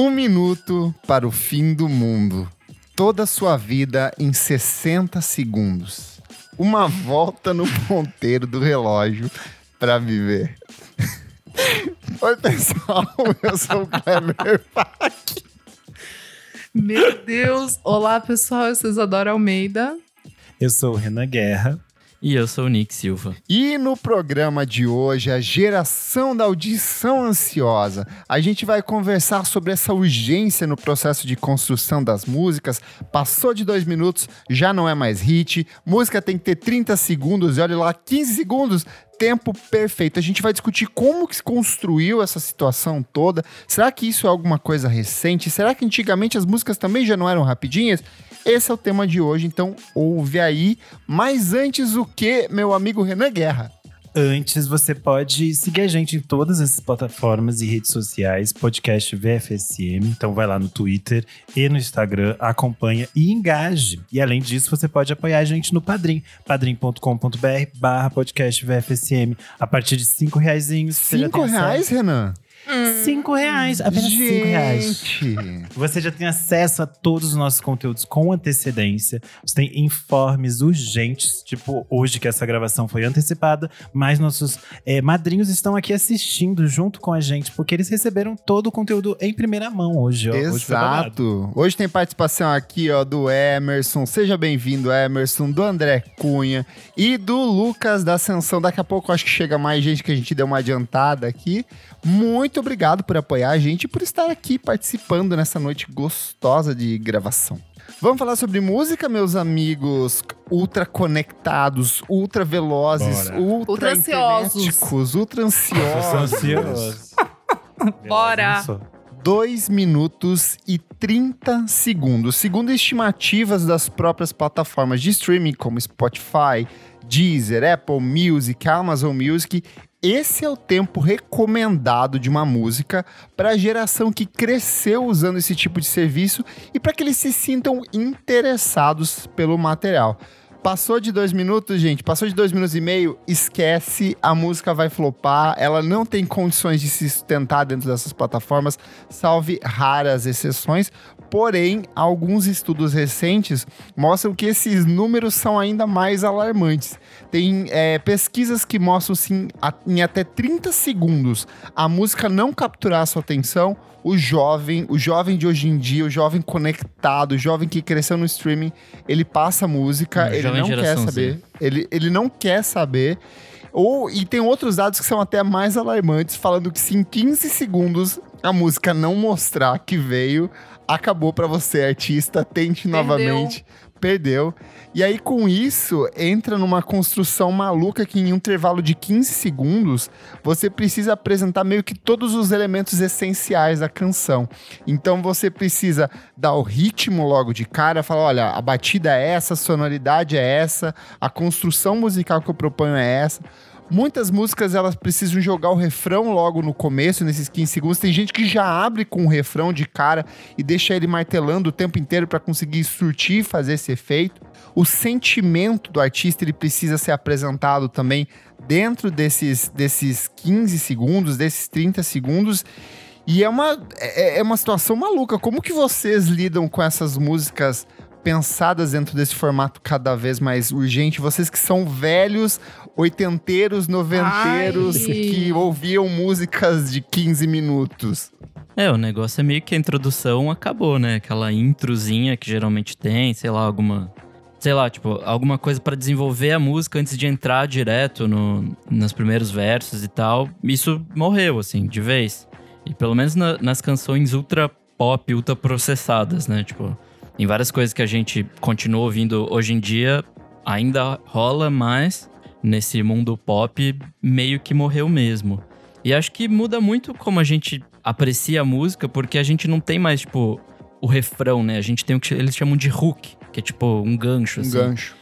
Um minuto para o fim do mundo. Toda a sua vida em 60 segundos. Uma volta no ponteiro do relógio para viver. Oi, pessoal. Eu sou o Kleber Pack. Meu Deus! Olá, pessoal. Eu sou Isadora Almeida. Eu sou o Renan Guerra. E eu sou o Nick Silva. E no programa de hoje, a geração da audição ansiosa, a gente vai conversar sobre essa urgência no processo de construção das músicas. Passou de dois minutos, já não é mais hit. Música tem que ter 30 segundos, e olha lá, 15 segundos tempo perfeito. A gente vai discutir como que se construiu essa situação toda. Será que isso é alguma coisa recente? Será que antigamente as músicas também já não eram rapidinhas? Esse é o tema de hoje, então ouve aí. Mas antes o que, meu amigo Renan Guerra? Antes, você pode seguir a gente em todas essas plataformas e redes sociais, podcast VFSM. Então vai lá no Twitter e no Instagram, acompanha e engaje. E além disso, você pode apoiar a gente no Padrim, padrim.com.br barra podcast VFSM. A partir de cinco reais. Cinco reais, Renan? Hum. Cinco reais, apenas Gente. cinco reais. Você já tem acesso a todos os nossos conteúdos com antecedência. Você tem informes urgentes, tipo hoje que essa gravação foi antecipada, mas nossos é, madrinhos estão aqui assistindo junto com a gente, porque eles receberam todo o conteúdo em primeira mão hoje. Ó. Exato. Hoje, hoje tem participação aqui ó, do Emerson, seja bem-vindo Emerson, do André Cunha e do Lucas da Ascensão. Daqui a pouco acho que chega mais gente que a gente deu uma adiantada aqui. Muito obrigado por apoiar a gente e por estar aqui participando nessa noite gostosa de gravação. Vamos falar sobre música, meus amigos ultra conectados, ultra velozes, Bora. ultra, ultra ansiosos. Ultra ansiosos. Bora! 2 minutos e 30 segundos. Segundo estimativas das próprias plataformas de streaming, como Spotify, Deezer, Apple Music, Amazon Music, esse é o tempo recomendado de uma música para a geração que cresceu usando esse tipo de serviço e para que eles se sintam interessados pelo material. Passou de dois minutos, gente, passou de dois minutos e meio, esquece, a música vai flopar, ela não tem condições de se sustentar dentro dessas plataformas, salve raras exceções. Porém, alguns estudos recentes mostram que esses números são ainda mais alarmantes. Tem é, pesquisas que mostram, sim, em até 30 segundos a música não capturar a sua atenção, o jovem, o jovem de hoje em dia, o jovem conectado, o jovem que cresceu no streaming, ele passa a música, ele não quer saber. Ele, ele não quer saber. Ou, e tem outros dados que são até mais alarmantes, falando que se em 15 segundos a música não mostrar que veio, acabou para você, artista. Tente Perdeu. novamente perdeu. E aí, com isso, entra numa construção maluca que em um intervalo de 15 segundos, você precisa apresentar meio que todos os elementos essenciais da canção. Então você precisa dar o ritmo logo de cara, falar, olha, a batida é essa, a sonoridade é essa, a construção musical que eu proponho é essa. Muitas músicas elas precisam jogar o refrão logo no começo, nesses 15 segundos. Tem gente que já abre com o refrão de cara e deixa ele martelando o tempo inteiro para conseguir surtir, fazer esse efeito. O sentimento do artista ele precisa ser apresentado também dentro desses, desses 15 segundos, desses 30 segundos. E é uma, é, é uma situação maluca. Como que vocês lidam com essas músicas pensadas dentro desse formato cada vez mais urgente? Vocês que são velhos, oitenteiros, noventeiros, Ai. que ouviam músicas de 15 minutos. É, o negócio é meio que a introdução acabou, né? Aquela introzinha que geralmente tem, sei lá, alguma. Sei lá, tipo, alguma coisa para desenvolver a música antes de entrar direto no, nos primeiros versos e tal. Isso morreu, assim, de vez. E pelo menos na, nas canções ultra pop, ultra processadas, né? Tipo, em várias coisas que a gente continua ouvindo hoje em dia, ainda rola, mas nesse mundo pop meio que morreu mesmo. E acho que muda muito como a gente aprecia a música, porque a gente não tem mais, tipo, o refrão, né? A gente tem o que eles chamam de hook, que é tipo um gancho, um assim. gancho.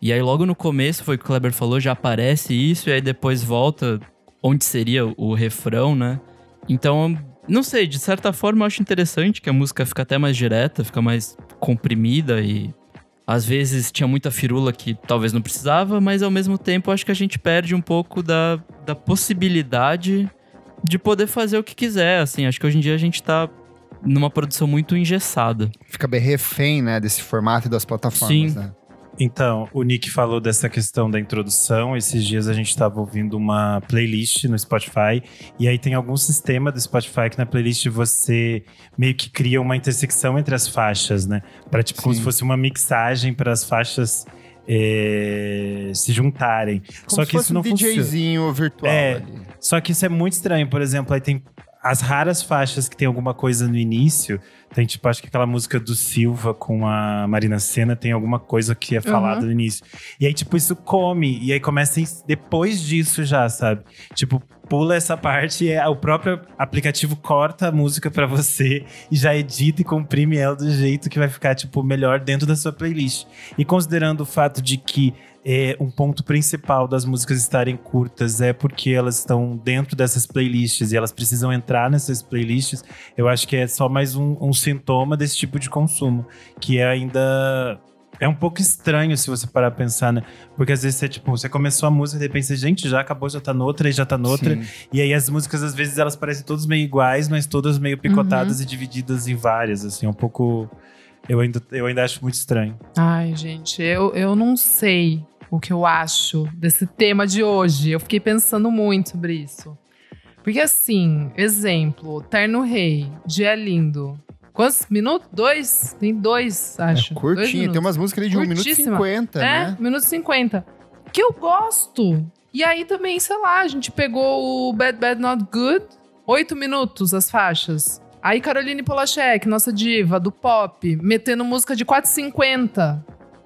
E aí logo no começo, foi o que o Kleber falou, já aparece isso, e aí depois volta onde seria o refrão, né? Então não sei, de certa forma eu acho interessante que a música fica até mais direta, fica mais comprimida e às vezes tinha muita firula que talvez não precisava, mas ao mesmo tempo acho que a gente perde um pouco da, da possibilidade de poder fazer o que quiser, assim. Acho que hoje em dia a gente tá numa produção muito engessada. Fica bem refém, né, desse formato e das plataformas, Sim. né? Então, o Nick falou dessa questão da introdução. Esses dias a gente estava ouvindo uma playlist no Spotify. E aí tem algum sistema do Spotify que na playlist você meio que cria uma intersecção entre as faixas, né? Para tipo, como Sim. se fosse uma mixagem para as faixas eh, se juntarem. Como Só se que fosse isso não um funciona. DJzinho virtual É. ali. Só que isso é muito estranho. Por exemplo, aí tem as raras faixas que tem alguma coisa no início. Tem, tipo, acho que aquela música do Silva com a Marina Senna tem alguma coisa que é falada no início. E aí, tipo, isso come. E aí começa depois disso já, sabe? Tipo, pula essa parte e é- o próprio aplicativo corta a música pra você e já edita e comprime ela do jeito que vai ficar, tipo, melhor dentro da sua playlist. E considerando o fato de que é, um ponto principal das músicas estarem curtas é porque elas estão dentro dessas playlists e elas precisam entrar nessas playlists, eu acho que é só mais um, um sintoma desse tipo de consumo, que é ainda. É um pouco estranho se você parar pra pensar, né? Porque às vezes você, tipo, você começou a música e de repente você, gente, já acabou, já tá noutra e já tá noutra. Sim. E aí as músicas, às vezes, elas parecem todas meio iguais, mas todas meio picotadas e divididas em várias, assim, é um pouco. Eu ainda, eu ainda acho muito estranho. Ai, gente, eu, eu não sei o que eu acho desse tema de hoje. Eu fiquei pensando muito sobre isso. Porque assim, exemplo, Terno Rei, Dia Lindo. Quantos minutos? Dois? Tem dois, acho. É Dois curtinho, tem minutos. umas músicas ali de 1 minuto e Curtíssima. 50, É, né? minuto e 50. Que eu gosto. E aí também, sei lá, a gente pegou o Bad Bad Not Good. Oito minutos as faixas. Aí Caroline Polachek, nossa diva do pop, metendo música de 4,50.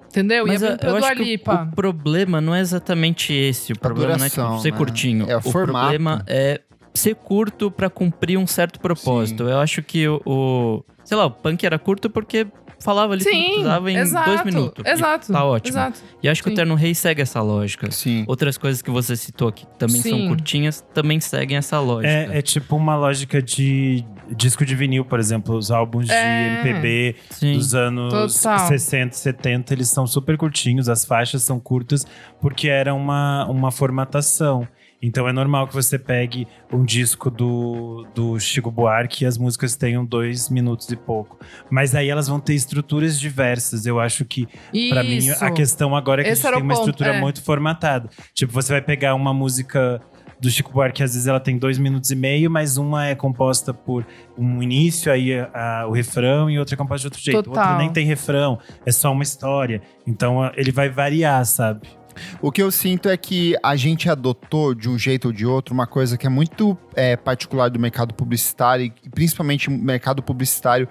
Entendeu? Mas Ia eu, vir pra eu Dua acho que o, Lipa. o problema não é exatamente esse. O problema duração, não é tipo, ser né? curtinho. É o formato. problema é ser curto pra cumprir um certo propósito. Eu acho que o, o- Sei lá, o punk era curto porque falava ali tudo que Sim, precisava em exato, dois minutos. E Exato. Tá ótimo. Exato. E acho que Sim. o Terno Rei segue essa lógica. Sim. Outras coisas que você citou aqui que também são Sim. curtinhas também seguem essa lógica. É, é tipo uma lógica de disco de vinil, por exemplo, os álbuns de É. MPB Sim. dos anos Total. 60, 70, eles são super curtinhos, as faixas são curtas, porque era uma, uma formatação. Então é normal que você pegue um disco do, do Chico Buarque e as músicas tenham dois minutos e pouco. Mas aí elas vão ter estruturas diversas. Eu acho que Pra mim, a questão agora é que Esse a gente tem uma ponto, estrutura é. muito formatada. Tipo, você vai pegar uma música do Chico Buarque, às vezes ela tem dois minutos e meio, mas uma é composta por um início, aí a- a- o refrão, e outra é composta de outro jeito. Total. Outra nem tem refrão, é só uma história. Então ele vai variar, sabe? O que eu sinto é que a gente adotou, de um jeito ou de outro, uma coisa que é muito é, particular do mercado publicitário, e principalmente mercado publicitário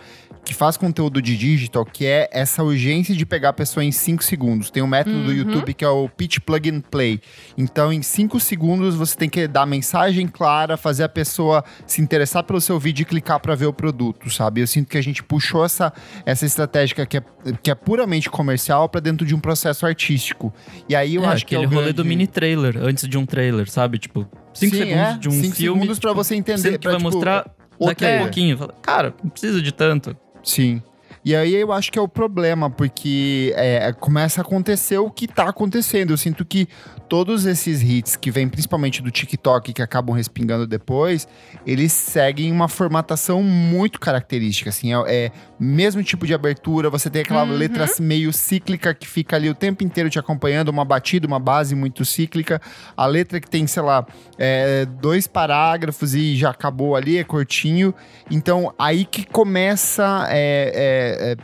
que faz conteúdo de digital, que é essa urgência de pegar a pessoa em 5 segundos. Tem um método do Uhum. YouTube que é o Pitch Plug and Play. Então, em 5 segundos, você tem que dar a mensagem clara, fazer a pessoa se interessar pelo seu vídeo e clicar para ver o produto, sabe? Eu sinto que a gente puxou essa, essa estratégia que é, que é puramente comercial para dentro de um processo artístico. E aí eu É, acho que é aquele o rolê do grande- mini trailer, antes de um trailer, sabe? Tipo, cinco Sim, segundos é. de um Cinco filme. segundos pra tipo, você entender, que pra, vai tipo, mostrar daqui a pouquinho. Fala, Cara, não precisa de tanto. Sim. E aí eu acho que é o problema, porque é, começa a acontecer o que tá acontecendo. Eu sinto que todos esses hits que vêm principalmente do TikTok que acabam respingando depois, eles seguem uma formatação muito característica. Assim, é, é mesmo tipo de abertura, você tem aquela Uhum. letra meio cíclica que fica ali o tempo inteiro te acompanhando, uma batida, uma base muito cíclica. A letra que tem, sei lá, é, dois parágrafos e já acabou ali, é curtinho. Então, aí que começa é, é, é,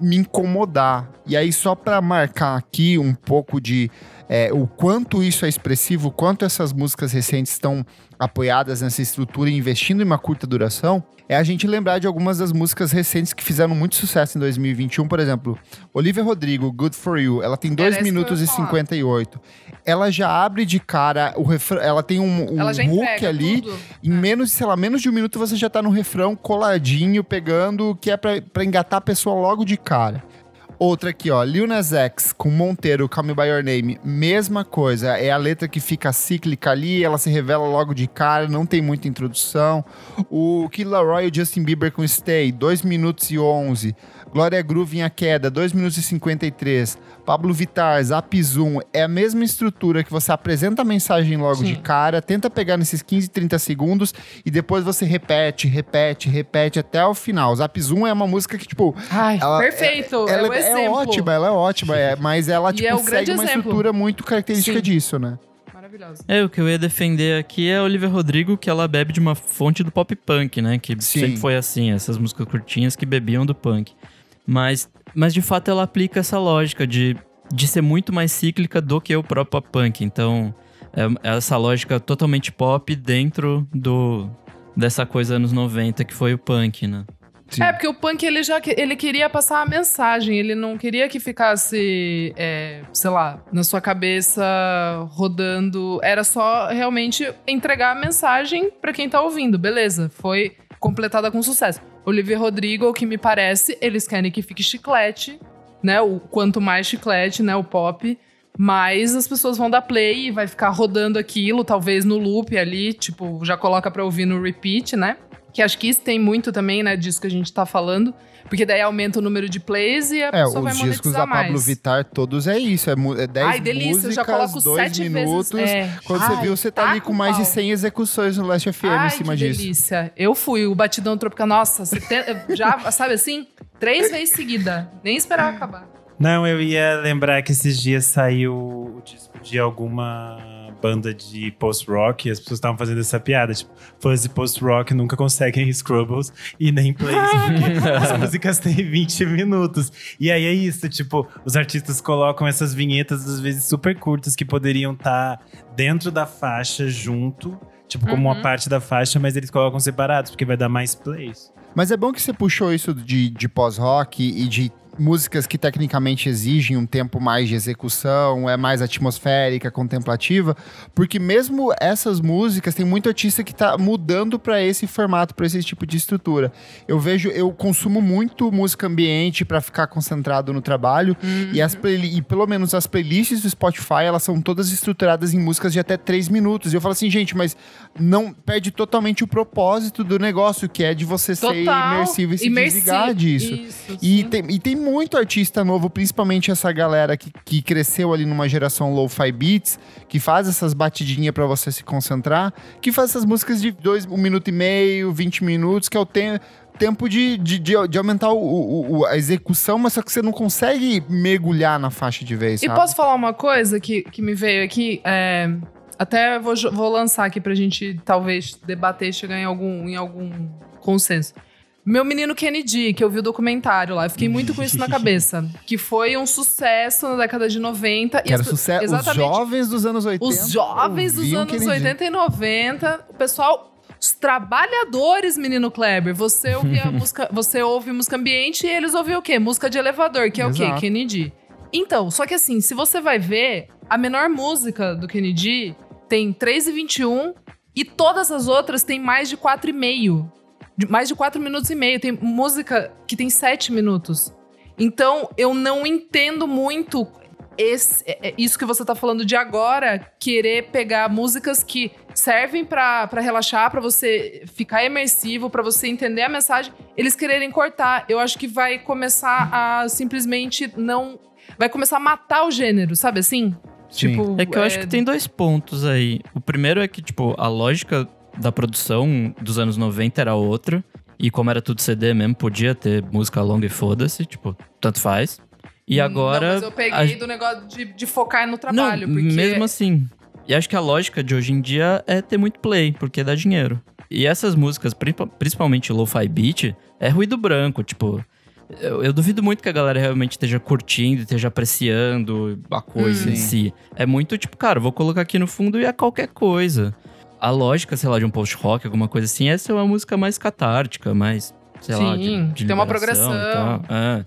me incomodar. E aí, só para marcar aqui um pouco de é, o quanto isso é expressivo, quanto essas músicas recentes estão apoiadas nessa estrutura e investindo em uma curta duração, é a gente lembrar de algumas das músicas recentes que fizeram muito sucesso em 2021. Por exemplo, Olivia Rodrigo, Good For You, ela tem 2 essa que eu minutos e falar. 58. Ela já abre de cara o refrão, ela tem um, um hook ali. tudo. Em menos, sei lá, menos de um minuto você já tá no refrão coladinho, pegando, que é pra, pra engatar a pessoa logo de cara. Outra aqui, ó. Lil Nas X com Monteiro, Call Me By Your Name. Mesma coisa. É a letra que fica cíclica ali, ela se revela logo de cara, não tem muita introdução. O Kid Laroi e o Justin Bieber com Stay, 2 minutos e 11. Glória Groove em A Queda, 2 minutos e 53. Pablo Vittar, Zap Zoom, é a mesma estrutura que você apresenta a mensagem logo Sim. de cara, tenta pegar nesses 15, 30 segundos e depois você repete, repete, repete até o final. Zap Zoom é uma música que, tipo. Ai, ela, perfeito. É, ela, é, é ótima, ela é ótima, é, mas ela, tipo, é segue uma exemplo. estrutura muito característica Sim. disso, né? É, o que eu ia defender aqui é a Olivia Rodrigo, que ela bebe de uma fonte do pop punk, né? Que Sim. sempre foi assim, essas músicas curtinhas que bebiam do punk. Mas, mas de fato ela aplica essa lógica de, de ser muito mais cíclica do que o próprio pop punk. Então, é, é essa lógica totalmente pop dentro do dessa coisa anos 90 que foi o punk, né? Sim. É, porque o punk ele já ele queria passar a mensagem, ele não queria que ficasse, é, sei lá, na sua cabeça rodando. Era só realmente entregar a mensagem para quem tá ouvindo, beleza? Foi completada com sucesso. Olivia Rodrigo, o que me parece, eles querem que fique chiclete, né? O quanto mais chiclete, né? O pop, mais as pessoas vão dar play e vai ficar rodando aquilo, talvez no loop ali, tipo, já coloca pra ouvir no repeat, né? Que acho que isso tem muito também, né, disso que a gente tá falando. Porque daí aumenta o número de plays e a é, pessoa vai monetizar mais. os discos da Pablo Vittar, todos é isso. É, é 10 Ai, delícia, músicas, eu já coloco 2 minutos. Vezes, é. Quando Ai, você viu, você tá, tá ali com mais pau. de 100 execuções no Last FM Ai, em cima que disso. delícia. Eu fui, o Batidão Tropical, nossa, já, sabe assim? Três vezes seguida. Nem esperava acabar. Não, eu ia lembrar que esses dias saiu o disco de alguma banda de post-rock e as pessoas estavam fazendo essa piada. Tipo, fãs de post-rock nunca conseguem Scrubbles e nem plays, porque as músicas têm 20 minutos. E aí é isso, tipo, os artistas colocam essas vinhetas, às vezes super curtas, que poderiam estar tá dentro da faixa junto. Tipo, como uhum. uma parte da faixa, mas eles colocam separados, porque vai dar mais plays. Mas é bom que você puxou isso de, de pós-rock e de músicas que tecnicamente exigem um tempo mais de execução, é mais atmosférica, contemplativa, porque mesmo essas músicas tem muito artista que está mudando para esse formato, para esse tipo de estrutura. Eu vejo, eu consumo muito música ambiente para ficar concentrado no trabalho uhum. e, as e pelo menos as playlists do Spotify, elas são todas estruturadas em músicas de até três minutos. E eu falo assim, gente, mas não perde totalmente o propósito do negócio, que é de você Total. ser imersivo e se Imersi desligar disso. Isso, e, tem, e tem muito artista novo, principalmente essa galera que, que cresceu ali numa geração lo-fi beats, que faz essas batidinhas para você se concentrar, que faz essas músicas de dois, um minuto e meio, 20 minutos, que é o tempo tempo de, de, de, aumentar o, o, a execução, mas só que você não consegue mergulhar na faixa de vez. Sabe? E posso falar uma coisa que, que me veio aqui? É, até vou, vou lançar aqui pra gente talvez debater e chegar em algum, em algum consenso. Meu menino Kennedy, que eu vi o documentário lá, eu fiquei muito com isso na cabeça. Que foi um sucesso na década de 90. Que e era sucesso. Exatamente, os jovens dos anos 80. Os jovens dos anos Kennedy. 80 e 90. O pessoal. Os trabalhadores, menino Kleber. Você ouve a música, você ouve música ambiente e eles ouvem o quê? Música de elevador, que é Exato. o quê? Kennedy. Então, só que assim, se você vai ver, a menor música do Kennedy tem 3,21 e todas as outras têm mais de 4,5 de mais de 4 minutos e meio. Tem música que tem 7 minutos. Então, eu não entendo muito esse, é, é, isso que você tá falando de agora, querer pegar músicas que servem para relaxar, para você ficar imersivo, para você entender a mensagem, eles quererem cortar. Eu acho que vai começar a simplesmente não. Vai começar a matar o gênero, sabe assim? Sim. Tipo, é que eu é... acho que tem dois pontos aí. O primeiro é que, tipo, a lógica da produção dos anos 90 era outra. E como era tudo CD mesmo, podia ter música longa e foda-se, tipo, tanto faz. E agora. Não, mas eu peguei a... do negócio de, de, focar no trabalho. Não, porque... Mesmo assim. E acho que a lógica de hoje em dia é ter muito play, porque dá dinheiro. E essas músicas, principalmente lo-fi beat, é ruído branco, tipo. Eu, eu, duvido muito que a galera realmente esteja curtindo, esteja apreciando a coisa hum. em si. É muito tipo, cara, vou colocar aqui no fundo e é qualquer coisa a lógica, sei lá, de um post-rock, alguma coisa assim, essa é uma música mais catártica, mais, sei Sim, lá, de, de tem uma progressão. É.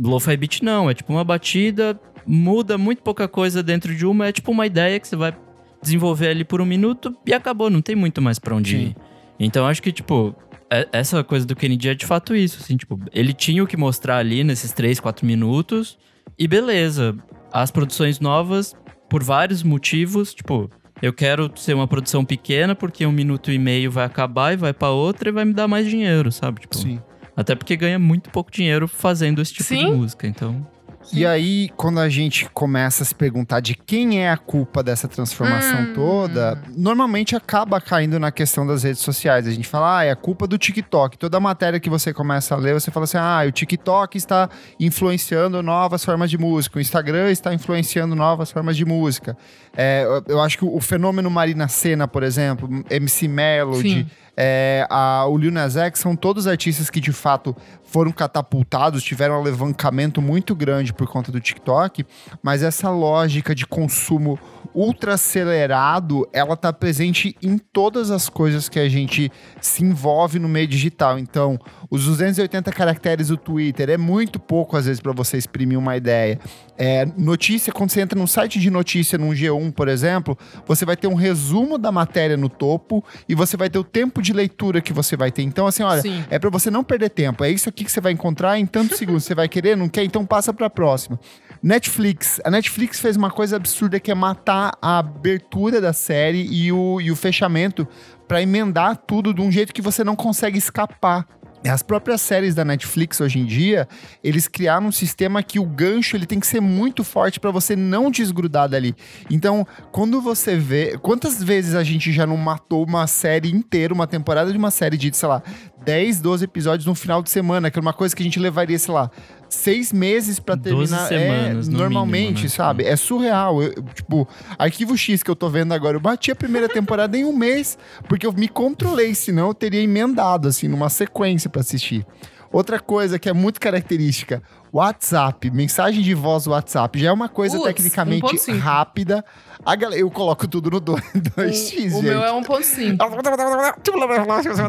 Lo-fi beat não, é tipo uma batida, muda muito pouca coisa dentro de uma, é tipo uma ideia que você vai desenvolver ali por um minuto e acabou, não tem muito mais pra onde Sim. ir. Então acho que, tipo, é- essa coisa do Kennedy é de fato isso, assim, tipo, ele tinha o que mostrar ali nesses 3, 4 minutos e beleza. As produções novas, por vários motivos, tipo, eu quero ser uma produção pequena porque um minuto e meio vai acabar e vai pra outra e vai me dar mais dinheiro, sabe? Tipo, Sim. até porque ganha muito pouco dinheiro fazendo esse tipo Sim. de música, então. E aí, quando a gente começa a se perguntar de quem é a culpa dessa transformação Hum. toda, normalmente acaba caindo na questão das redes sociais. A gente fala, ah, é a culpa do TikTok. Toda matéria que você começa a ler, você fala assim, ah, o TikTok está influenciando novas formas de música, o Instagram está influenciando novas formas de música. É, eu- eu acho que o fenômeno Marina Senna, por exemplo, MC Melody, Sim. É, a, o Lil Nas X são todos artistas que de fato foram catapultados, tiveram um alavancamento muito grande por conta do TikTok, mas essa lógica de consumo ultra acelerado, ela tá presente em todas as coisas que a gente se envolve no meio digital. Então, os 280 caracteres do Twitter é muito pouco às vezes para você exprimir uma ideia. É, notícia, quando você entra num site de notícia, num G1, por exemplo, você vai ter um resumo da matéria no topo e você vai ter o tempo de leitura que você vai ter. Então, assim, olha, Sim. é pra você não perder tempo. É isso aqui que você vai encontrar em tantos segundos. Você vai querer, não quer? Então passa pra próxima. Netflix. A Netflix fez uma coisa absurda que é matar a abertura da série e o, e o fechamento pra emendar tudo de um jeito que você não consegue escapar. As próprias séries da Netflix hoje em dia, eles criaram um sistema que o gancho ele tem que ser muito forte pra você não desgrudar dali. Então, quando você vê. Quantas vezes a gente já não matou uma série inteira, uma temporada de uma série de, sei lá, 10, 12 episódios no final de semana, que é uma coisa que a gente levaria, sei lá, seis meses pra 12 terminar. semanas, é, no normalmente, mínimo, né? sabe? É surreal. Eu, tipo, Arquivo X que eu tô vendo agora, eu bati a primeira temporada em um mês, porque eu me controlei, senão eu teria emendado, assim, numa sequência pra assistir. Outra coisa que é muito característica, WhatsApp, mensagem de voz WhatsApp, já é uma coisa Putz, tecnicamente 1.5. rápida. A galera, eu coloco tudo no 2x, O gente. meu é 1.5.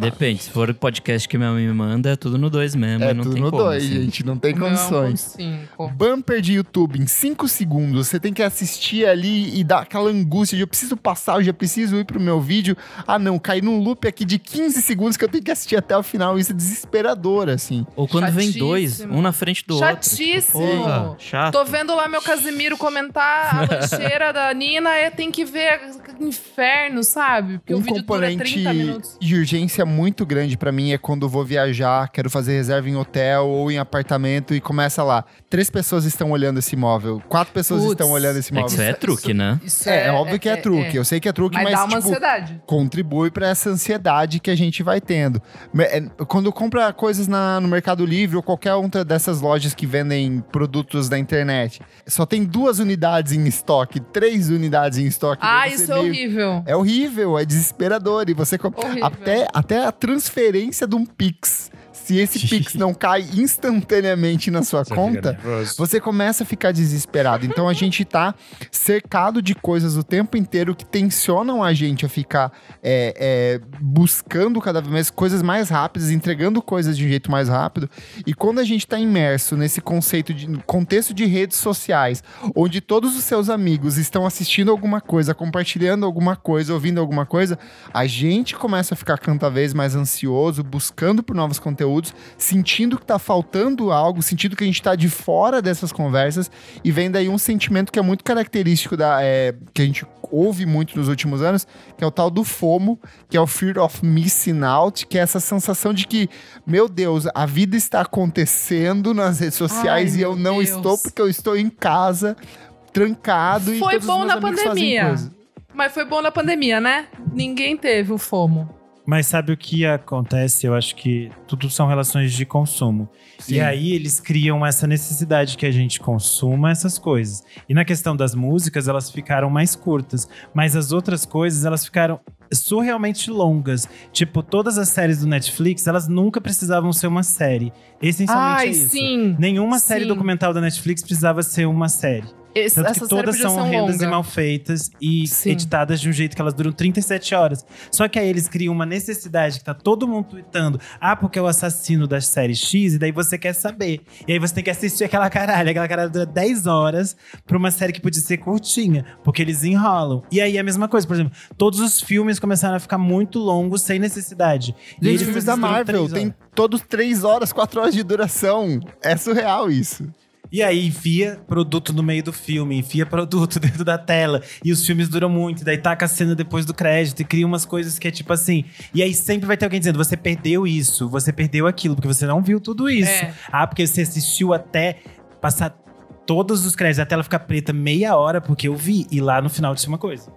Depende, se for o podcast que minha mãe me manda, é tudo no 2 mesmo. É não tudo tem no como, 2, assim. gente, não tem O é condições. 1.5. Bumper de YouTube em 5 segundos, você tem que assistir ali e dar aquela angústia de eu preciso passar, eu já preciso ir pro meu vídeo. Ah, não, caí num loop aqui de 15 segundos que eu tenho que assistir até o final. Isso é desesperador, assim. Ou quando vem dois, Chatíssimo. um na frente do outro. tipo, Chatíssimo. porra, chato. Tô vendo lá meu Casimiro comentar a lancheira da Nina, é, tem que ver inferno, sabe? Porque o um vídeo dura componente 30 minutos. de urgência muito grande pra mim é quando vou viajar, quero fazer reserva em hotel ou em apartamento e começa lá. Três pessoas estão olhando esse imóvel, quatro pessoas Putz. estão olhando esse É imóvel. isso é truque, né? Isso É, é óbvio que é, truque. Eu sei que é truque, Mas, mas, dá uma tipo, ansiedade. contribui para essa ansiedade que a gente vai tendo. É, Quando compra coisas na- no Mercado Livre ou qualquer outra dessas lojas que vendem produtos da internet, só tem duas unidades em estoque, três unidades em estoque. Ah, isso é meio- horrível. É horrível, é desesperador. E você Horrível. até, até a transferência de um Pix. Se esse Pix não cai instantaneamente na sua Você conta, você começa a ficar desesperado. Então a gente tá cercado de coisas o tempo inteiro que tensionam a gente a ficar é, é, buscando cada vez mais coisas mais rápidas, entregando coisas de um jeito mais rápido. E quando a gente tá imerso nesse conceito de contexto de redes sociais, onde todos os seus amigos estão assistindo alguma coisa, compartilhando alguma coisa, ouvindo alguma coisa, a gente começa a ficar cada vez mais ansioso, buscando por novos conteúdos, sentindo que tá faltando algo, sentindo que a gente tá de fora dessas conversas e vem daí um sentimento que é muito característico da é, que a gente ouve muito nos últimos anos, que é o tal do FOMO, que é o Fear of Missing Out, que é essa sensação de que, meu Deus, a vida está acontecendo nas redes sociais Ai, e eu não Deus. estou porque eu estou em casa, trancado e Foi todos os bom meus na pandemia. Mas foi bom na pandemia, né? Ninguém teve o FOMO. Mas sabe o que acontece? Eu acho que tudo são relações de consumo. Sim. E aí eles criam essa necessidade que a gente consuma essas coisas. E na questão das músicas, elas ficaram mais curtas. Mas as outras coisas, elas ficaram surrealmente longas. Tipo, todas as séries do Netflix, elas nunca precisavam ser uma série. Essencialmente Ai, é isso. sim. Nenhuma série Sim. documental da Netflix precisava ser uma série. Esse, Tanto essa que todas são horrendas longa. e mal feitas e Sim. editadas de um jeito que elas duram 37 horas. Só que aí eles criam uma necessidade que tá todo mundo tweetando. Ah, porque é o assassino da série X, e daí você quer saber. E aí você tem que assistir aquela caralho. Aquela caralho dura 10 horas pra uma série que podia ser curtinha, porque eles enrolam. E aí é a mesma coisa, por exemplo, todos os filmes começaram a ficar muito longos sem necessidade. E Gente, eles filmes da Marvel tem todos três horas, quatro horas de duração. É surreal isso. E aí enfia produto no meio do filme, enfia produto dentro da tela. E os filmes duram muito, e daí taca a cena depois do crédito e cria umas coisas que é tipo assim. E aí sempre vai ter alguém dizendo: você perdeu isso, você perdeu aquilo, porque você não viu tudo isso. É. Ah, porque você assistiu até passar todos os créditos, a tela ficar preta meia hora, porque eu vi. E lá no final tinha uma coisa.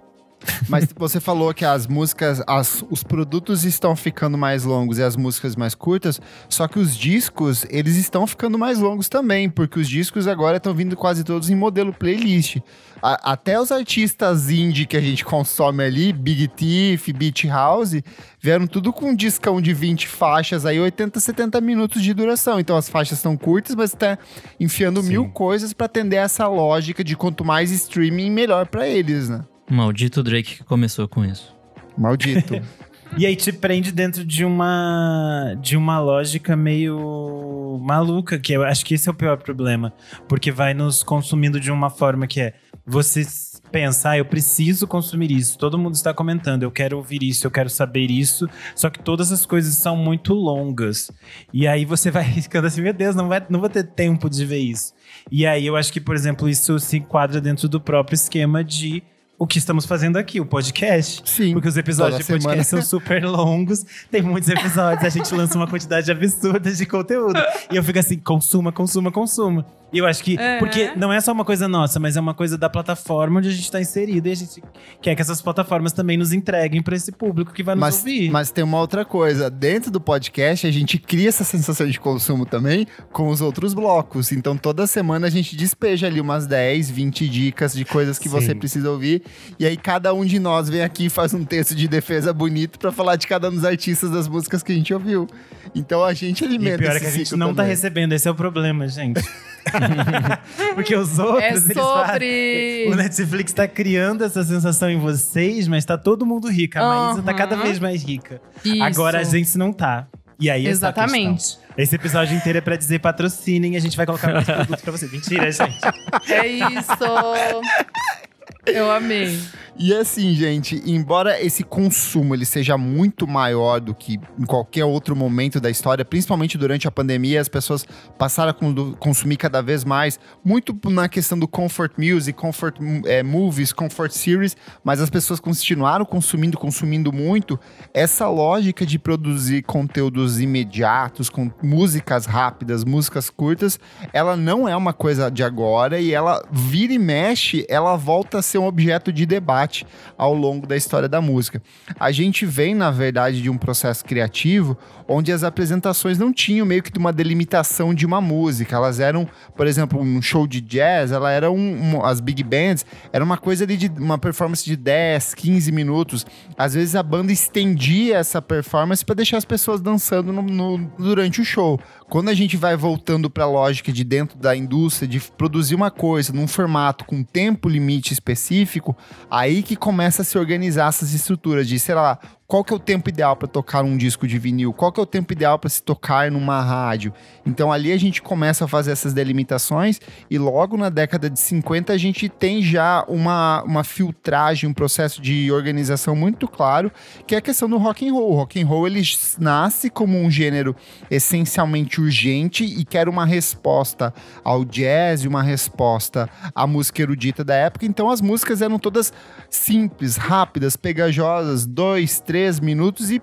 Mas você falou que as músicas, as- os produtos estão ficando mais longos e as músicas mais curtas, só que os discos, eles estão ficando mais longos também, porque os discos agora estão vindo quase todos em modelo playlist. A- até os artistas indie que a gente consome ali, Big Thief, Beat House, vieram tudo com um discão de 20 faixas aí, 80, 70 minutos de duração. Então as faixas são curtas, mas tá enfiando Sim. mil coisas pra atender essa lógica de quanto mais streaming, melhor pra eles, né? Maldito Drake que começou com isso. Maldito. E aí te prende dentro de uma de uma lógica meio maluca, que eu acho que esse é o pior problema, porque vai nos consumindo de uma forma que é você pensar, ah, eu preciso consumir isso. Todo mundo está comentando, eu quero ouvir isso, eu quero saber isso, só que todas as coisas são muito longas. E aí você vai ficando assim, meu Deus, não vai não vou ter tempo de ver isso. E aí eu acho que, por exemplo, isso se enquadra dentro do próprio esquema de o que estamos fazendo aqui, o podcast. Sim. Porque os episódios de podcast semana. são super longos, tem muitos episódios, a gente lança uma quantidade absurda de conteúdo. E eu fico assim, consuma, consuma, consuma. E eu acho que. É. Porque não é só uma coisa nossa, mas é uma coisa da plataforma onde a gente tá inserido. E a gente quer que essas plataformas também nos entreguem pra esse público que vai nos Mas, ouvir. mas tem uma outra coisa. Dentro do podcast, a gente cria essa sensação de consumo também com os outros blocos. Então, toda semana a gente despeja ali umas 10, 20 dicas de coisas que Sim. você precisa ouvir. E aí, cada um de nós vem aqui e faz um texto de defesa bonito pra falar de cada um dos artistas das músicas que a gente ouviu. Então, a gente E alimenta pior é que a gente não tá também. recebendo, esse é o problema, gente. Porque os outros, É sobre. O Netflix tá criando essa sensação em vocês, mas tá todo mundo rico. A Maísa tá Aham. cada vez mais rica. Isso. Agora a gente não tá. E aí. Exatamente. Esse episódio inteiro é pra dizer patrocinem e a gente vai colocar mais produtos pra você. Mentira, gente. É isso. Eu amei. E assim, gente, embora esse consumo ele seja muito maior do que em qualquer outro momento da história, principalmente durante a pandemia, as pessoas passaram a con- consumir cada vez mais, muito na questão do comfort music, comfort eh, movies, comfort series, mas as pessoas continuaram consumindo, consumindo muito. Essa lógica de produzir conteúdos imediatos, com músicas rápidas, músicas curtas, ela não é uma coisa de agora e ela vira e mexe, ela volta a ser um objeto de debate ao longo da história da música. A gente vem, na verdade, de um processo criativo onde as apresentações não tinham meio que de uma delimitação de uma música. Elas eram, por exemplo, um show de jazz, ela era um, um- as big bands, era uma coisa ali de uma performance de 10, 15 minutos. Às vezes a banda estendia essa performance para deixar as pessoas dançando no- no- durante o show. Quando a gente vai voltando para a lógica de dentro da indústria de produzir uma coisa num formato com tempo limite específico, aí que começa a se organizar essas estruturas de, sei lá, qual que é o tempo ideal para tocar um disco de vinil? Qual que é o tempo ideal para se tocar numa rádio? Então ali a gente começa a fazer essas delimitações e logo na década de 50 a gente tem já uma, uma filtragem, um processo de organização muito claro, que é a questão do rock and roll. O rock and roll ele nasce como um gênero essencialmente urgente e quer uma resposta ao jazz uma resposta à música erudita da época. Então as músicas eram todas simples, rápidas, pegajosas, dois, três minutos e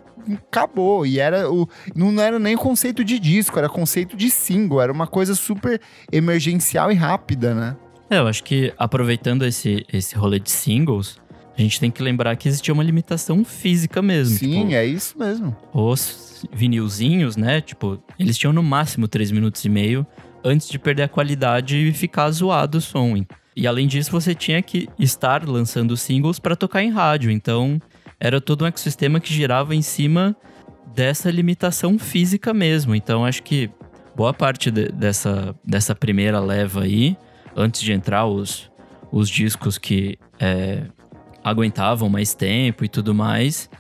acabou. E era o não era nem conceito de disco, era conceito de single, era uma coisa super emergencial e rápida, né? É, eu acho que aproveitando esse, esse rolê de singles, a gente tem que lembrar que existia uma limitação física mesmo. Sim, tipo, é isso mesmo. os vinilzinhos, né? Tipo, eles tinham no máximo 3 minutos e meio antes de perder a qualidade e ficar zoado o som. E além disso, você tinha que estar lançando singles para tocar em rádio. Então, era todo um ecossistema que girava em cima dessa limitação física mesmo. Então, acho que boa parte de- dessa, dessa primeira leva aí, antes de entrar os, os discos que é, aguentavam mais tempo e tudo mais,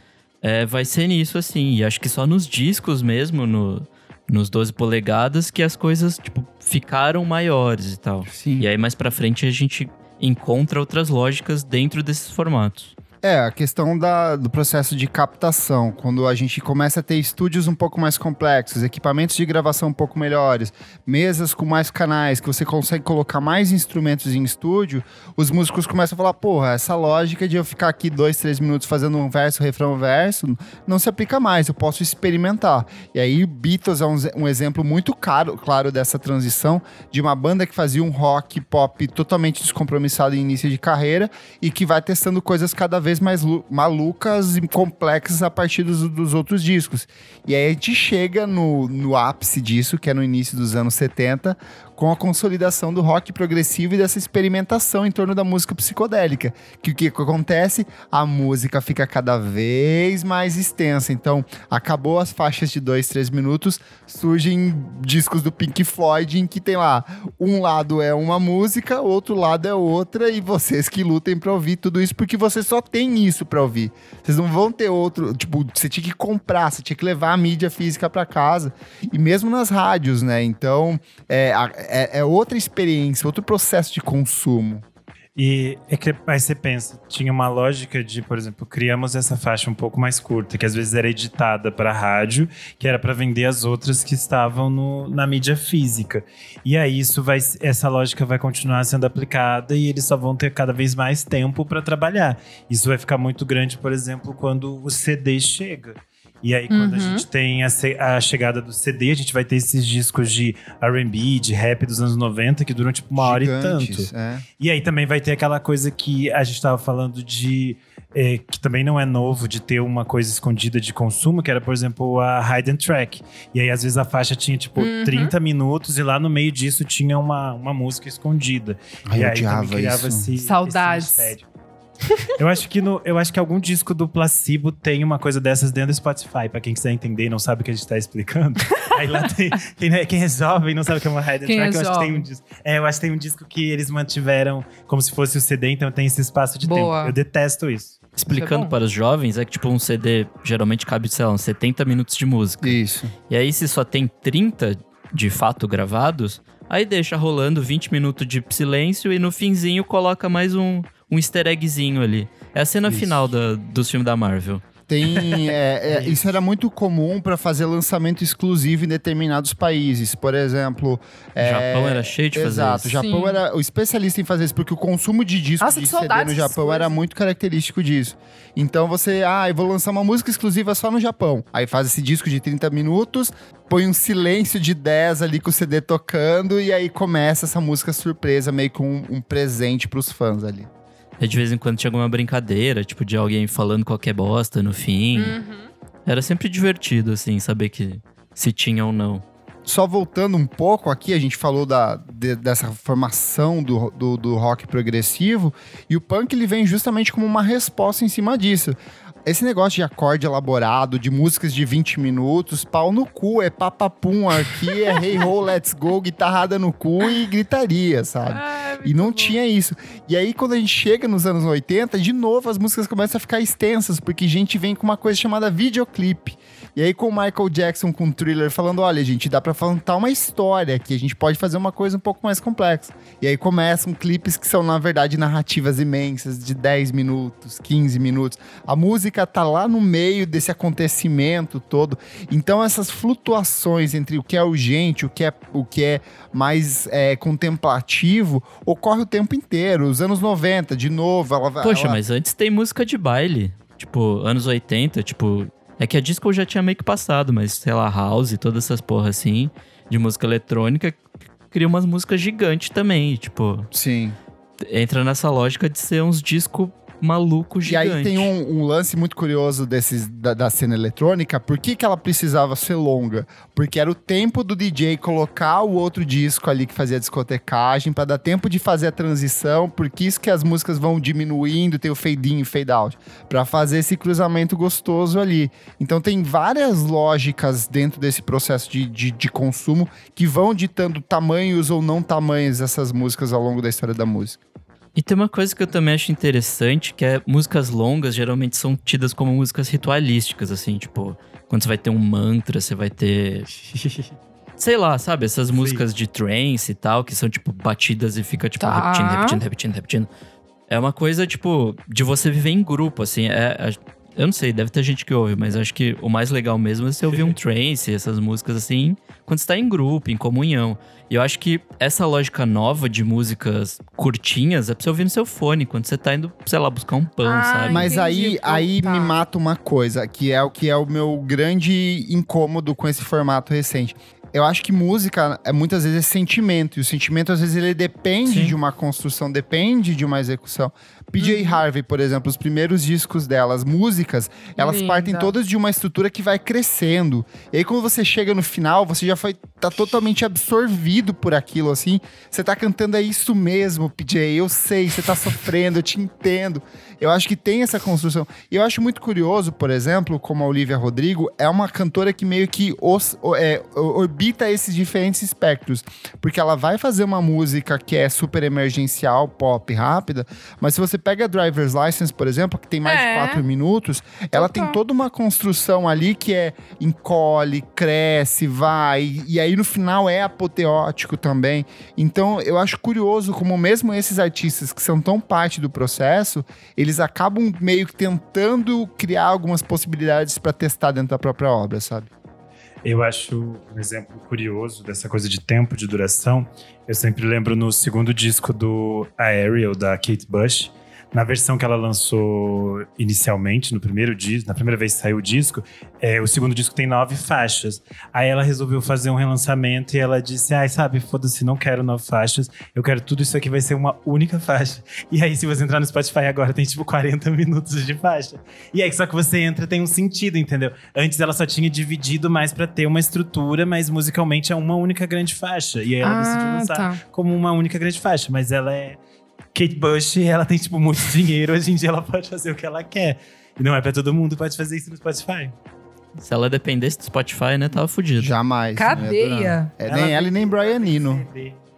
é, vai ser nisso, assim. E acho que só nos discos mesmo, no, nos 12 polegadas, que as coisas, tipo, ficaram maiores e tal. Sim. E aí mais pra frente a gente encontra outras lógicas dentro desses formatos. É, a questão da, do processo de captação, quando a gente começa a ter estúdios um pouco mais complexos, equipamentos de gravação um pouco melhores, mesas com mais canais, que você consegue colocar mais instrumentos em estúdio, os músicos começam a falar: porra, essa lógica de eu ficar aqui dois, três minutos fazendo um verso, refrão, verso, não se aplica mais, eu posso experimentar. E aí, Beatles é um, um exemplo muito caro, claro dessa transição de uma banda que fazia um rock pop totalmente descompromissado em início de carreira e que vai testando coisas cada vez vez mais malucas e complexas a partir dos, dos, outros discos. E aí a gente chega no, no ápice disso, que é no início dos anos 70, com a consolidação do rock progressivo e dessa experimentação em torno da música psicodélica. Que o que acontece? A música fica cada vez mais extensa. Então, acabou as faixas de dois, três minutos, surgem discos do Pink Floyd em que tem lá um lado é uma música, outro lado é outra, e vocês que lutem para ouvir tudo isso, porque você só tem isso para ouvir. Vocês não vão ter outro. Tipo, você tinha que comprar, você tinha que levar a mídia física para casa. E mesmo nas rádios, né? Então, é, é, é outra experiência, outro processo de consumo. E é que aí você pensa, tinha uma lógica de, por exemplo, criamos essa faixa um pouco mais curta, que às vezes era editada para rádio, que era para vender as outras que estavam no, na mídia física. E aí isso vai, essa lógica vai continuar sendo aplicada e eles só vão ter cada vez mais tempo para trabalhar. Isso vai ficar muito grande, por exemplo, quando o CD chega. E aí, quando uhum. a gente tem a, a, chegada do CD, a gente vai ter esses discos de RB, de rap dos anos 90, que duram tipo uma Gigantes, hora e tanto. É. E aí também vai ter aquela coisa que a gente tava falando de. É, que também não é novo de ter uma coisa escondida de consumo, que era, por exemplo, a Hidden Track. E aí, às vezes, a faixa tinha, tipo, uhum. 30 minutos e lá no meio disso tinha uma, uma música escondida. Ai, e aí também criava isso. esse. Saudades. Esse eu acho que no, eu acho que algum disco do Placebo tem uma coisa dessas dentro do Spotify, para quem quiser entender e não sabe o que a gente tá explicando. Aí lá tem quem, é, quem é jovem não sabe o que é uma hidden track, eu acho que tem um disco. É, eu acho que tem um disco que eles mantiveram como se fosse o CD, então tem esse espaço de Boa. tempo. Eu detesto isso. Explicando é para os jovens, é que tipo um CD geralmente cabe, sei lá, uns 70 minutos de música. Isso. E aí se só tem 30 de fato gravados, aí deixa rolando 20 minutos de silêncio e no finzinho coloca mais um um easter eggzinho ali. É a cena isso. final da, dos filmes da Marvel. Tem, é, é, isso era muito comum para fazer lançamento exclusivo em determinados países. Por exemplo. É, Japão era cheio de fazer exato, isso. Exato, o Japão Sim. era o especialista em fazer isso, porque o consumo de disco Nossa, de CD no Japão era muito característico disso. Então você, ah, eu vou lançar uma música exclusiva só no Japão. Aí faz esse disco de 30 minutos, põe um silêncio de 10 ali com o CD tocando, e aí começa essa música surpresa, meio com um, um presente pros fãs ali. E de vez em quando tinha alguma brincadeira, tipo, de alguém falando qualquer bosta no fim. Uhum. Era sempre divertido, assim, saber que se tinha ou não. Só voltando um pouco aqui, a gente falou da, de, dessa formação do, do, do, rock progressivo, e o punk ele vem justamente como uma resposta em cima disso. Esse negócio de acorde elaborado, de músicas de 20 minutos, pau no cu, é papapum aqui, é hey ho, let's go, guitarrada no cu e gritaria, sabe? Ah, e não bom. tinha isso. E aí, quando a gente chega nos anos 80, de novo as músicas começam a ficar extensas, porque a gente vem com uma coisa chamada videoclipe. E aí, com o Michael Jackson com o thriller falando: olha, gente, dá pra contar uma história aqui, a gente pode fazer uma coisa um pouco mais complexa. E aí começam clipes que são, na verdade, narrativas imensas, de 10 minutos, 15 minutos. A música tá lá no meio desse acontecimento todo. Então, essas flutuações entre o que é urgente, o que é, o que é mais é, contemplativo, ocorre o tempo inteiro. Os anos 90, de novo, ela Poxa, ela... mas antes tem música de baile. Tipo, anos 80, tipo, é que a disco já tinha meio que passado, mas sei lá, house e todas essas porra assim, de música eletrônica, cria umas músicas gigantes também, tipo. Sim. Entra nessa lógica de ser uns discos maluco gigante. E aí tem um, um lance muito curioso desses da, da, cena eletrônica. Por que, que ela precisava ser longa? Porque era o tempo do DJ colocar o outro disco ali que fazia a discotecagem para dar tempo de fazer a transição. Porque isso que as músicas vão diminuindo, tem o fade in e fade out, para fazer esse cruzamento gostoso ali. Então tem várias lógicas dentro desse processo de, de, de consumo que vão ditando tamanhos ou não tamanhos dessas músicas ao longo da história da música. E tem uma coisa que eu também acho interessante, que é músicas longas geralmente são tidas como músicas ritualísticas, assim, tipo, quando você vai ter um mantra, você vai ter. Sei lá, sabe? Essas Sim. músicas de trance e tal, que são, tipo, batidas e fica, tipo, Tá. repetindo, repetindo, repetindo, repetindo. É uma coisa, tipo, de você viver em grupo, assim. É, é- eu não sei, deve ter gente que ouve, mas acho que o mais legal mesmo é você ouvir um trance, essas músicas assim, quando você tá em grupo, em comunhão. E eu acho que essa lógica nova de músicas curtinhas é pra você ouvir no seu fone, quando você tá indo, sei lá, buscar um pão, Ah, sabe? Mas entendi. aí, aí Tá. me mata uma coisa, que é o que é o meu grande incômodo com esse formato recente. Eu acho que música é muitas vezes é sentimento, e o sentimento às vezes ele depende Sim. de uma construção, depende de uma execução. PJ Uhum. Harvey, por exemplo, os primeiros discos dela, as músicas, elas Linda. partem todas de uma estrutura que vai crescendo. E aí quando você chega no final, você já foi tá totalmente absorvido por aquilo assim. Você tá cantando é isso mesmo, PJ, eu sei, você tá sofrendo, eu te entendo. Eu acho que tem essa construção. E eu acho muito curioso, por exemplo, como a Olivia Rodrigo é uma cantora que meio que os, é, orbita esses diferentes espectros. Porque ela vai fazer uma música que é super emergencial, pop, rápida, mas se você pega a Driver's License, por exemplo, que tem mais de É. quatro minutos, ela tem Total. toda uma construção ali que é encolhe, cresce, vai, e aí no final é apoteótico também. Então eu acho curioso como mesmo esses artistas que são tão parte do processo, eles acabam meio que tentando criar algumas possibilidades pra testar dentro da própria obra, sabe? Eu acho um exemplo curioso dessa coisa de tempo de duração. Eu sempre lembro no segundo disco do Aerial, da Kate Bush. Na versão que ela lançou inicialmente, no primeiro disco, na primeira vez que saiu o disco, é, o segundo disco tem nove faixas. Aí ela resolveu fazer um relançamento e ela disse: Ai, sabe, foda-se, não quero nove faixas, eu quero tudo isso aqui vai ser uma única faixa. E aí, se você entrar no Spotify agora, tem tipo 40 minutos de faixa. E aí, só que você entra, tem um sentido, entendeu? Antes ela só tinha dividido mais pra ter uma estrutura, mas musicalmente é uma única grande faixa. E aí ela decidiu Ah, lançar tá. como uma única grande faixa, mas ela é Kate Bush, ela tem tipo muito dinheiro, hoje em dia ela pode fazer o que ela quer. E não é pra todo mundo, pode fazer isso no Spotify. Se ela dependesse do Spotify, né, tava fudido. Jamais. Cadeia. É, nem ela e nem Brian Eno.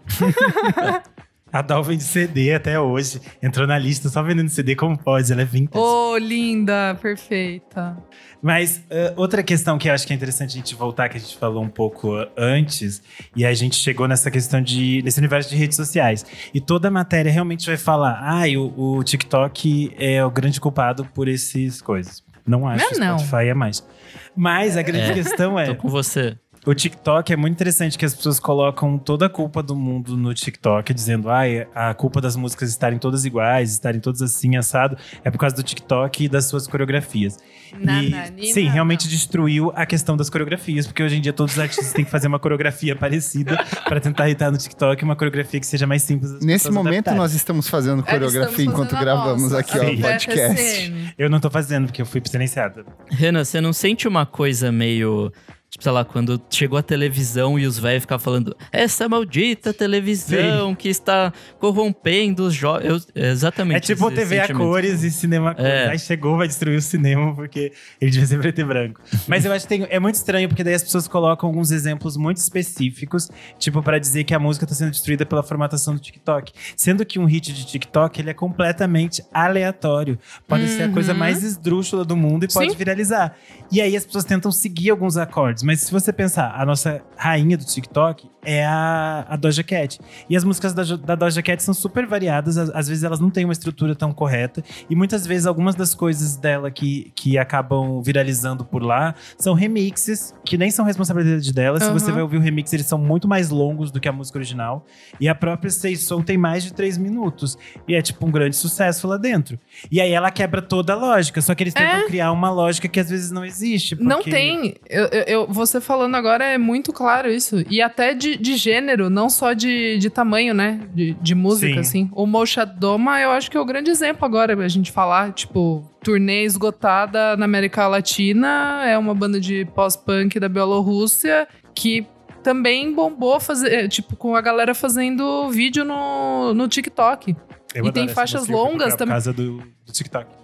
A Dal vende CD até hoje. Entrou na lista só vendendo CD como pode, ela é vintage. Ô, linda, perfeita. Mas uh, outra questão que eu acho que é interessante a gente voltar, que a gente falou um pouco antes, e a gente chegou nessa questão de nesse universo de redes sociais. E toda a matéria realmente vai falar: ah, o, o TikTok é o grande culpado por essas coisas. Não acho Não é que o não. Spotify é mais. Mas a grande É. questão é. Tô com você. O TikTok é muito interessante que as pessoas colocam toda a culpa do mundo no TikTok, dizendo, ai, a culpa das músicas estarem todas iguais, estarem todas assim, assado, é por causa do TikTok e das suas coreografias. e, Nananina, sim, realmente não. destruiu a questão das coreografias, porque hoje em dia todos os artistas têm que fazer uma coreografia parecida pra tentar irritar no TikTok, uma coreografia que seja mais simples. Nesse momento, adaptarem. nós estamos fazendo É, coreografia estamos enquanto fazendo gravamos nossa, aqui, ó, Sim. podcast. FSM. Eu não tô fazendo, porque eu fui silenciada. Renan, você não sente uma coisa meio. Tipo, sei lá, quando chegou a televisão e os velhos ficavam falando essa maldita televisão que está corrompendo os jovens. Exatamente. É tipo TV a cores e cinema a cores. É. Aí chegou, vai destruir o cinema, porque ele devia ser preto e branco. Mas eu acho que tem- é muito estranho, porque daí as pessoas colocam alguns exemplos muito específicos, tipo, pra dizer que a música tá sendo destruída pela formatação do TikTok. Sendo que um hit de TikTok, ele é completamente aleatório. Pode ser a coisa Uhum. mais esdrúxula do mundo e pode Sim. viralizar. E aí as pessoas tentam seguir alguns acordes. Mas se você pensar, a nossa rainha do TikTok é a, a Doja Cat. E as músicas da, da Doja Cat são super variadas, às, às vezes elas não têm uma estrutura tão correta. E muitas vezes algumas das coisas dela que, que acabam viralizando por lá são remixes, que nem são responsabilidade dela. Se você vai ouvir o remix, eles são muito mais longos do que a música original. E a própria Say Soul tem mais de três minutos. E é tipo um grande sucesso lá dentro. E aí ela quebra toda a lógica, só que eles tentam É. criar uma lógica que às vezes não existe. Não porque- tem. Eu, eu- eu- você falando agora é muito claro isso. E até de, de gênero, não só de, de tamanho, né? De, de música, Sim. assim. O Mocha Doma, eu acho que é o grande exemplo agora pra gente falar. Tipo, turnê esgotada na América Latina. É uma banda de pós-punk da Bielorrússia que também bombou, fazer, tipo, com a galera fazendo vídeo no, no TikTok. Eu E adoro tem faixas longas também. Por causa do, do TikTok.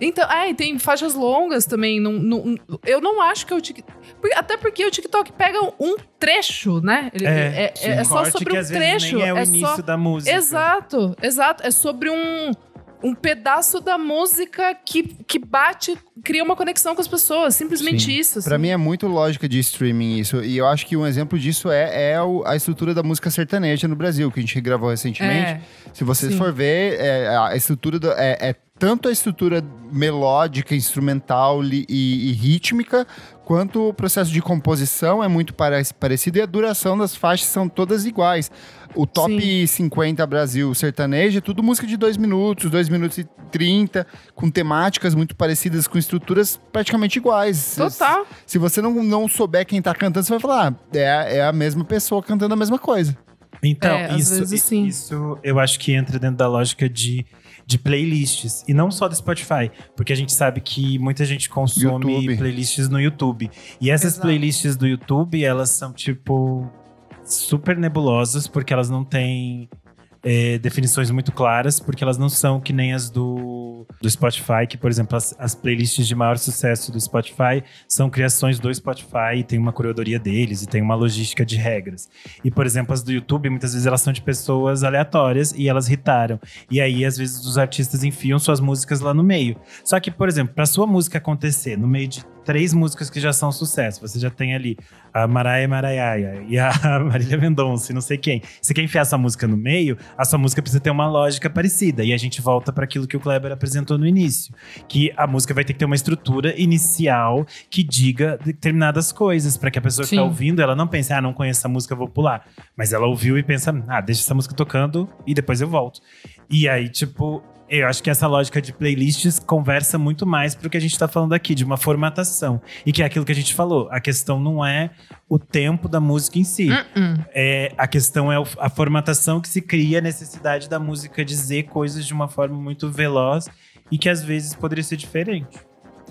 Então, é, e tem faixas longas também. Não, não, eu não acho que o TikTok. Até porque o TikTok pega um trecho, né? Ele, é, é, é só sobre um trecho. Nem é o é início só... da música. Exato, exato. É sobre um um pedaço da música que, que bate, cria uma conexão com as pessoas. Simplesmente Sim. isso. Assim. Para mim é muito lógica de streaming isso. E eu acho que um exemplo disso é, é a estrutura da música sertaneja no Brasil, que a gente gravou recentemente. É. Se vocês for ver, é, a estrutura do, é, é tanto a estrutura melódica, instrumental e, e, rítmica, quanto o processo de composição é muito parecido e a duração das faixas são todas iguais. O top Sim. 50 Brasil sertanejo é tudo música de 2 minutos, 2 minutos e 30, com temáticas muito parecidas, com estruturas praticamente iguais. Total. Se, se você não, não souber quem tá cantando, você vai falar, ah, é, é a mesma pessoa cantando a mesma coisa. Então, é, isso, isso eu acho que entra dentro da lógica de de playlists. E não só do Spotify, porque a gente sabe que muita gente consome YouTube. playlists no YouTube. E essas Exato. playlists do YouTube, elas são tipo super nebulosas, porque elas não têm é, definições muito claras, porque elas não são que nem as do, do Spotify, que, por exemplo, as, as playlists de maior sucesso do Spotify são criações do Spotify e tem uma curadoria deles e tem uma logística de regras. E, por exemplo, as do YouTube, muitas vezes elas são de pessoas aleatórias e elas irritaram. E aí, às vezes, os artistas enfiam suas músicas lá no meio. Só que, por exemplo, para sua música acontecer no meio de três músicas que já são sucesso. Você já tem ali a Maraia Maraiaia e a Marília Mendonça e não sei quem. Você quer enfiar essa música no meio, a sua música precisa ter uma lógica parecida. E a gente volta para aquilo que o Kleber apresentou no início. Que a música vai ter que ter uma estrutura inicial que diga determinadas coisas, para que a pessoa Sim. que tá ouvindo, ela não pense, ah, não conheço essa música, vou pular. Mas ela ouviu e pensa, ah, deixa essa música tocando e depois eu volto. E aí, tipo, eu acho que essa lógica de playlists conversa muito mais pro que a gente está falando aqui, de uma formatação. E que é aquilo que a gente falou. A questão não é o tempo da música em si. Uh -uh. É, a questão é a formatação que se cria a necessidade da música dizer coisas de uma forma muito veloz e que às vezes poderia ser diferente.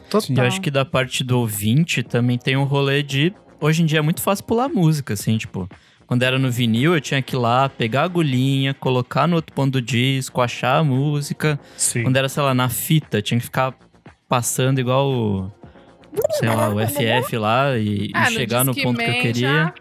Total. Eu acho que da parte do ouvinte também tem um rolê de. Hoje em dia é muito fácil pular música, assim, tipo. Quando era no vinil, eu tinha que ir lá, pegar a agulhinha, colocar no outro ponto do disco, achar a música. Sim. Quando era, sei lá, na fita, tinha que ficar passando igual o. Sei lá, o FF lá e, ah, e chegar no, no ponto que eu queria. Já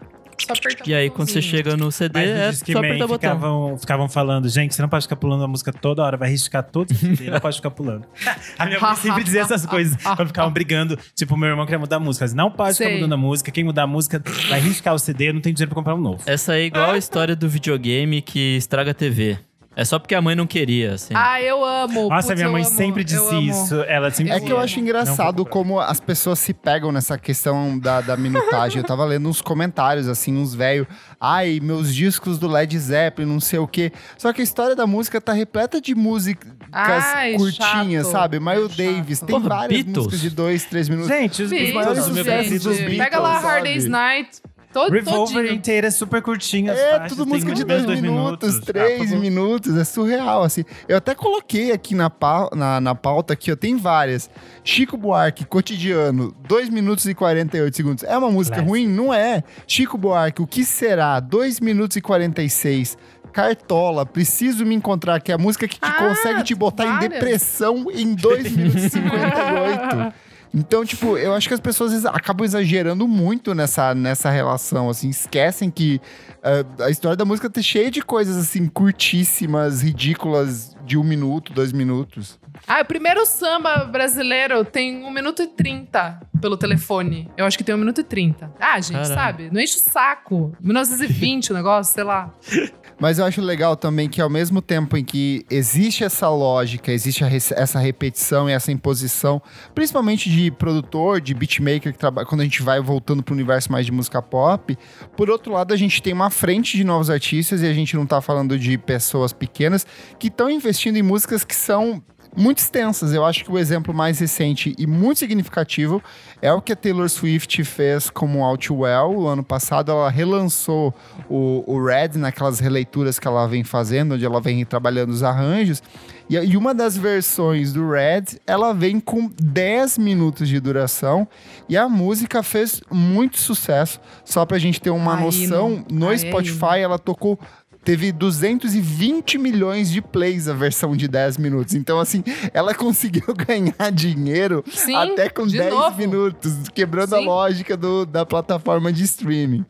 só apertar E aí, quando você chega no CD, é só apertar o botão. Ficavam, ficavam falando, gente, você não pode ficar pulando a música toda hora, vai riscar todo o CD, não pode ficar pulando. a minha mãe sempre dizia essas coisas, quando ficavam brigando. Tipo, meu irmão queria mudar a música. Não pode Sei. ficar mudando a música, quem mudar a música vai riscar o CD, não tem dinheiro pra comprar um novo. Essa é igual a história do videogame que estraga a TV. É só porque a mãe não queria, assim. Ah, eu amo. Nossa, Putz, minha mãe sempre disse isso. Ela sempre É que eu acho engraçado como as pessoas se pegam nessa questão da, da minutagem. eu tava lendo uns comentários, assim, uns velhos. Ai, meus discos do Led Zeppelin, não sei o quê. Só que a história da música tá repleta de músicas Ai, curtinhas, chato. sabe? Miles Davis. Tem Porra, várias Beatles. músicas de dois, três minutos. Gente, os, Beatles, os maiores sucessos dos Beatles. Pega lá Hard Day's Night. Todo, Revolver todinho. inteira é super curtinha. É, faixas, tudo música de dois, dois minutos, minutos, três ah, minutos. É surreal, assim. Eu até coloquei aqui na, pa na, na pauta aqui, ó, tem várias. Chico Buarque, Cotidiano, 2 minutos e 48 segundos. É uma música Less. ruim? Não é. Chico Buarque, O Que Será? 2 minutos e 46. Cartola, Preciso Me Encontrar, que é a música que, que ah, consegue te botar várias. em depressão em 2 minutos e 58. Então, tipo, eu acho que as pessoas acabam exagerando muito nessa, nessa relação, assim, esquecem que uh, a história da música tá cheia de coisas, assim, curtíssimas, ridículas, de um minuto, dois minutos. Ah, o primeiro samba brasileiro tem um minuto e trinta pelo telefone. Eu acho que tem um minuto e trinta. Ah, gente, Caramba. sabe? Não enche o saco. 1920 o negócio, sei lá. Mas eu acho legal também que ao mesmo tempo em que existe essa lógica, existe essa repetição e essa imposição, principalmente de produtor, de beatmaker que trabalha quando a gente vai voltando para o universo mais de música pop, por outro lado a gente tem uma frente de novos artistas e a gente não está falando de pessoas pequenas que estão investindo em músicas que são muito extensas. Eu acho que o exemplo mais recente e muito significativo é o que a Taylor Swift fez como Outwell. O ano passado ela relançou o, o Red naquelas releituras que ela vem fazendo, onde ela vem trabalhando os arranjos. E, e uma das versões do Red, ela vem com 10 minutos de duração e a música fez muito sucesso. Só pra gente ter uma noção, no, no Spotify ela tocou teve 220 milhões de plays a versão de 10 minutos. Então, assim, ela conseguiu ganhar dinheiro Sim, até com de 10 novo. minutos, quebrando a Sim. lógica do, da plataforma de streaming.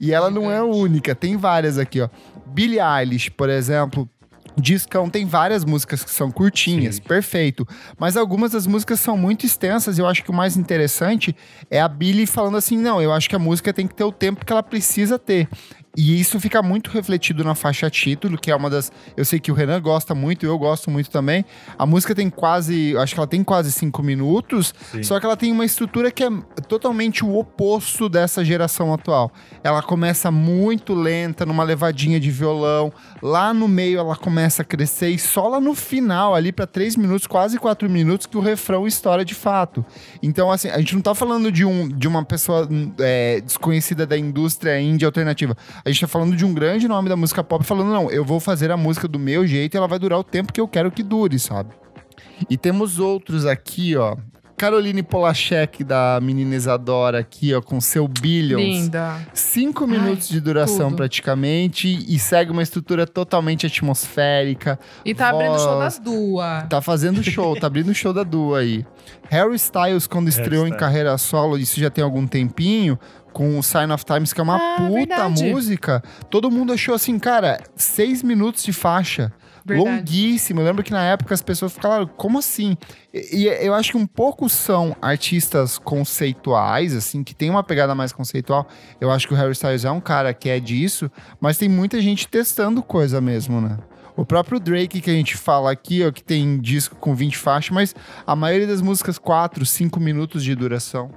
E ela não é a única, tem várias aqui, ó. Billie Eilish, por exemplo. Discão tem várias músicas que são curtinhas, Sim. perfeito. Mas algumas das músicas são muito extensas. e Eu acho que o mais interessante é a Billie falando assim: não, eu acho que a música tem que ter o tempo que ela precisa ter. E isso fica muito refletido na faixa título, que é uma das. Eu sei que o Renan gosta muito, eu gosto muito também. A música tem quase. Acho que ela tem quase cinco minutos, Sim. só que ela tem uma estrutura que é totalmente o oposto dessa geração atual. Ela começa muito lenta, numa levadinha de violão. Lá no meio ela começa a crescer e só lá no final, ali para três minutos, quase quatro minutos, que o refrão estoura de fato. Então, assim, a gente não tá falando de, um, de uma pessoa hum, é, desconhecida da indústria indie alternativa. A gente tá falando de um grande nome da música pop falando, não, eu vou fazer a música do meu jeito e ela vai durar o tempo que eu quero que dure, sabe? E temos outros aqui, ó. Caroline Polachek, da menina Isadora, aqui, ó, com seu Billions. Linda. Cinco minutos de duração, tudo. praticamente, e segue uma estrutura totalmente atmosférica. E tá abrindo o show Voz. das duas. Tá fazendo show, tá abrindo o show da Dua aí. Harry Styles, quando estreou em carreira solo, isso já tem algum tempinho, com o Sign of Times, que é uma Ah, puta verdade. música, todo mundo achou assim, cara, seis minutos de faixa. Verdade. Longuíssimo. Eu lembro que na época as pessoas ficaram, como assim? E, e eu acho que um pouco são artistas conceituais, assim, que tem uma pegada mais conceitual. Eu acho que o Harry Styles é um cara que é disso, mas tem muita gente testando coisa mesmo, né? O próprio Drake que a gente fala aqui, ó, que tem disco com 20 faixas, mas a maioria das músicas 4, 5 minutos de duração.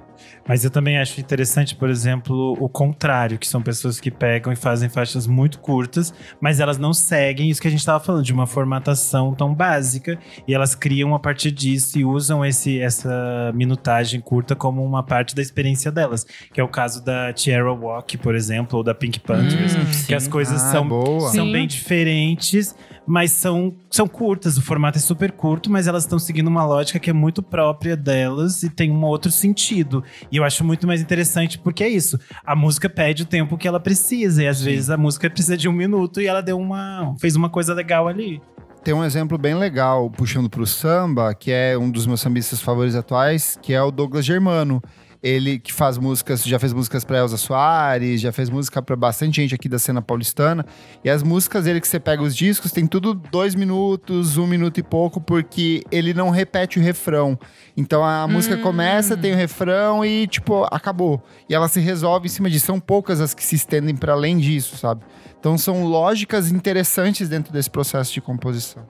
Mas eu também acho interessante, por exemplo, o contrário, que são pessoas que pegam e fazem faixas muito curtas, mas elas não seguem isso que a gente estava falando, de uma formatação tão básica, e elas criam a partir disso e usam esse, essa minutagem curta como uma parte da experiência delas, que é o caso da Tierra Walk, por exemplo, ou da Pink Panthers, Hum, que as sim. coisas Ah, são, boa. são Sim. bem diferentes, mas são, são curtas, o formato é super curto, mas elas estão seguindo uma lógica que é muito própria delas e tem um outro sentido. E eu acho muito mais interessante porque é isso. A música pede o tempo que ela precisa. E às vezes a música precisa de um minuto e ela deu uma. fez uma coisa legal ali. Tem um exemplo bem legal, puxando pro samba, que é um dos meus sambistas favoritos atuais, que é o Douglas Germano. Ele que faz músicas, já fez músicas pra Elza Soares, já fez música pra bastante gente aqui da cena paulistana. E as músicas dele que você pega os discos, tem tudo dois minutos, um minuto e pouco, porque ele não repete o refrão. Então a música começa, tem o refrão e, tipo, acabou. E ela se resolve em cima disso. São poucas as que se estendem para além disso, sabe? Então são lógicas interessantes dentro desse processo de composição.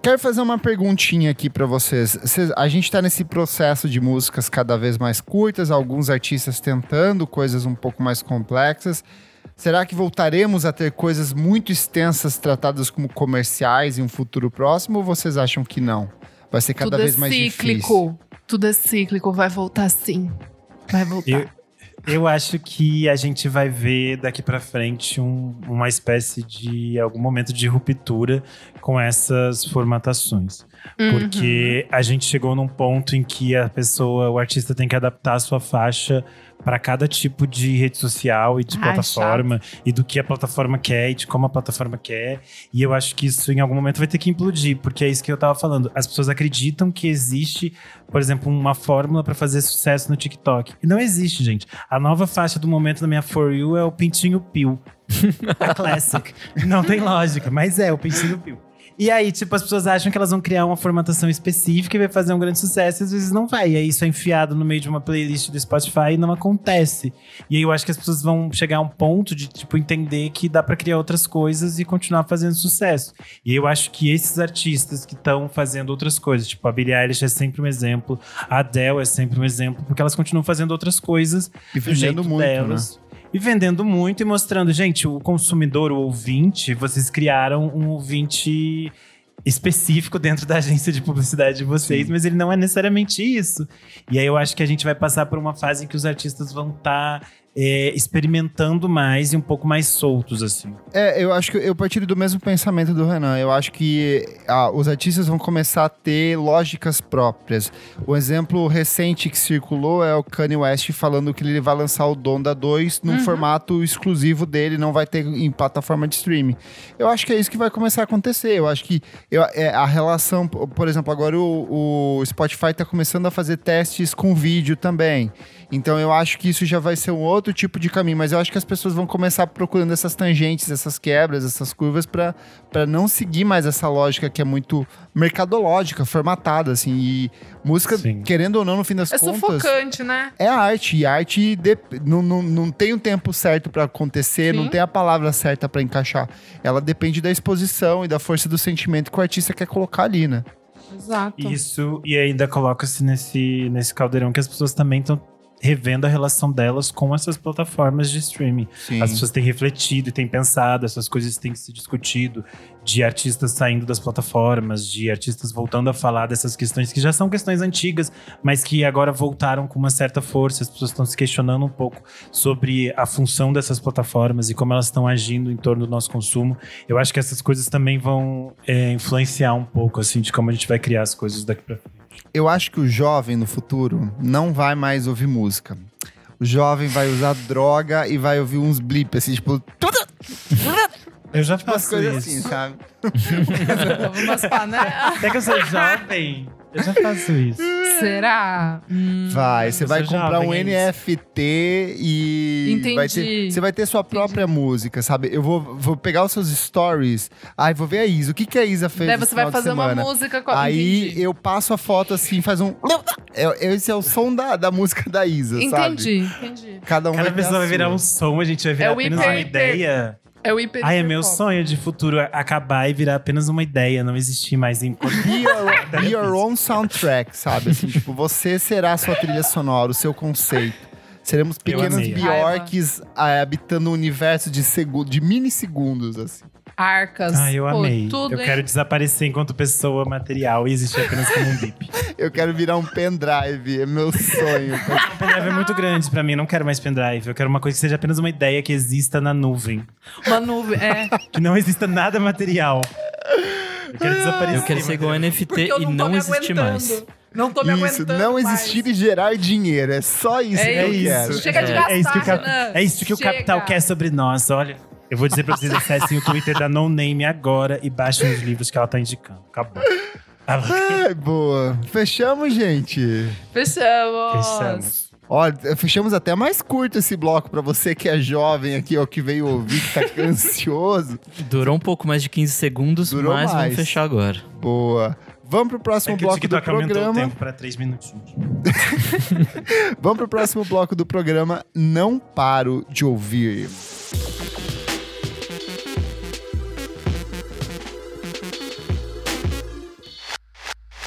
Quero fazer uma perguntinha aqui pra vocês. Cês- A gente tá nesse processo de músicas cada vez mais curtas, alguns artistas tentando coisas um pouco mais complexas. Será que voltaremos a ter coisas muito extensas tratadas como comerciais em um futuro próximo ou vocês acham que não? Vai ser cada Tudo é vez mais difícil. cíclico. Tudo é cíclico. Vai voltar sim. Vai voltar. Eu, eu acho que a gente vai ver daqui pra frente um- uma espécie de algum momento de ruptura com essas formatações. Uhum. Porque a gente chegou num ponto em que a pessoa, o artista tem que adaptar a sua faixa para cada tipo de rede social e de Ai, plataforma e do que a plataforma quer e de como a plataforma quer. E eu acho que isso em algum momento vai ter que implodir, porque é isso que eu tava falando. As pessoas acreditam que existe, por exemplo, uma fórmula para fazer sucesso no TikTok. E não existe, gente. A nova faixa do momento da minha For You é o Pintinho Pio. A classic. Não tem lógica, mas é o Pintinho Pio. E aí, tipo, as pessoas acham que elas vão criar uma formatação específica e vai fazer um grande sucesso, e às vezes não vai. E aí isso é enfiado no meio de uma playlist do Spotify e não acontece. E aí eu acho que as pessoas vão chegar a um ponto de, tipo, entender que dá pra criar outras coisas e continuar fazendo sucesso. E eu acho que esses artistas que estão fazendo outras coisas, tipo, a Billie Eilish é sempre um exemplo, a Adele é sempre um exemplo, porque elas continuam fazendo outras coisas E do jeito vendendo muito, né? E vendendo muito e mostrando, gente, o consumidor, o ouvinte, vocês criaram um ouvinte específico dentro da agência de publicidade de vocês, mas ele não é necessariamente isso. E aí eu acho que a gente vai passar por uma fase em que os artistas vão estar é, experimentando mais e um pouco mais soltos, assim. É, eu acho que eu partilho do mesmo pensamento do Renan. Eu acho que ah, os artistas vão começar a ter lógicas próprias. O exemplo recente que circulou é o Kanye West falando que ele vai lançar o Donda 2 num formato exclusivo dele, não vai ter em plataforma de streaming. Eu acho que é isso que vai começar a acontecer. Eu acho que eu- é, a relação, por exemplo, agora o, o Spotify está começando a fazer testes com vídeo também. Então eu acho que isso já vai ser um outro tipo de caminho, mas eu acho que as pessoas vão começar procurando essas tangentes, essas quebras, essas curvas para não seguir mais essa lógica que é muito mercadológica, formatada assim. E música, Sim. querendo ou não, no fim das É contas, sufocante, né? é arte. E arte de- não, não, não tem o tempo certo para acontecer, não Sim. tem a palavra certa para encaixar. Ela depende da exposição e da força do sentimento que o artista quer colocar ali, né? Exato. Isso, e ainda coloca-se nesse, nesse caldeirão que as pessoas também estão revendo a relação delas com essas plataformas de streaming. Sim. As pessoas têm refletido e têm pensado, essas coisas têm se discutido, de artistas saindo das plataformas, de artistas voltando a falar dessas questões que já são questões antigas, mas que agora voltaram com uma certa força. As pessoas estão se questionando um pouco sobre a função dessas plataformas e como elas estão agindo em torno do nosso consumo. Eu acho que essas coisas também vão é, influenciar um pouco, assim, de como a gente vai criar as coisas daqui pra frente. Eu acho que o jovem no futuro não vai mais ouvir música. O jovem vai usar droga e vai ouvir uns blips, assim, tipo, Eu já umas faço coisas isso. assim, sabe? Umas panelas. Até que eu sou jovem, eu já faço isso. Será? Hum. Vai, você vai comprar um é. NFT e Entendi. vai ter, você vai ter sua própria música, sabe? Eu vou, vou pegar os seus stories, ai, vou ver a Isa. O que, que a Isa fez Daí você vai fazer uma música com Aí Entendi. eu passo a foto assim, faz um. É- Esse é o som da, da música da Isa, sabe? Entendi, entendi. Cada um Cada vai pessoa a vai virar um som, a gente vai virar É apenas hiper- uma ideia. É o hiper. Ai, é meu sonho de futuro acabar e virar apenas uma ideia, não existir mais em Be your, be your own soundtrack, sabe? Assim, tipo, você será a sua trilha sonora, o seu conceito. Seremos pequenos. Bjorks ah, habitando um universo de, segu de minissegundos, assim. Arcas. Ah, eu Pô, amei. Tudo, eu hein? quero desaparecer enquanto pessoa material e existir apenas como um bip. Eu quero virar um pendrive, é meu sonho. O pendrive é muito grande pra mim, não quero mais pendrive. Eu quero uma coisa que seja apenas uma ideia que exista na nuvem. Uma nuvem. É. Que não exista nada material. Eu quero desaparecer. Eu quero ser igual NFT eu e não, não existir mais. Não tô me isso, aguentando. não mais. existir e gerar dinheiro. É só isso É que eu isso. quero. Chega de é, gastar, é isso que o, cap- é isso que o capital quer sobre nós, olha. Eu vou dizer pra vocês acessem o Twitter da No Name agora e baixem os livros que ela tá indicando. Acabou. Ah, Ai, boa. Fechamos, gente. Fechamos. Fechamos. Ó, fechamos até mais curto esse bloco pra você que é jovem aqui, ó, que veio ouvir, que tá ansioso. Durou um pouco mais de 15 segundos, Durou mas mais. vamos fechar agora. Boa. Vamos pro É próximo que o bloco do aumentou o programa. tempo pra três minutinhos. Vamos pro próximo bloco do programa. Não paro de ouvir.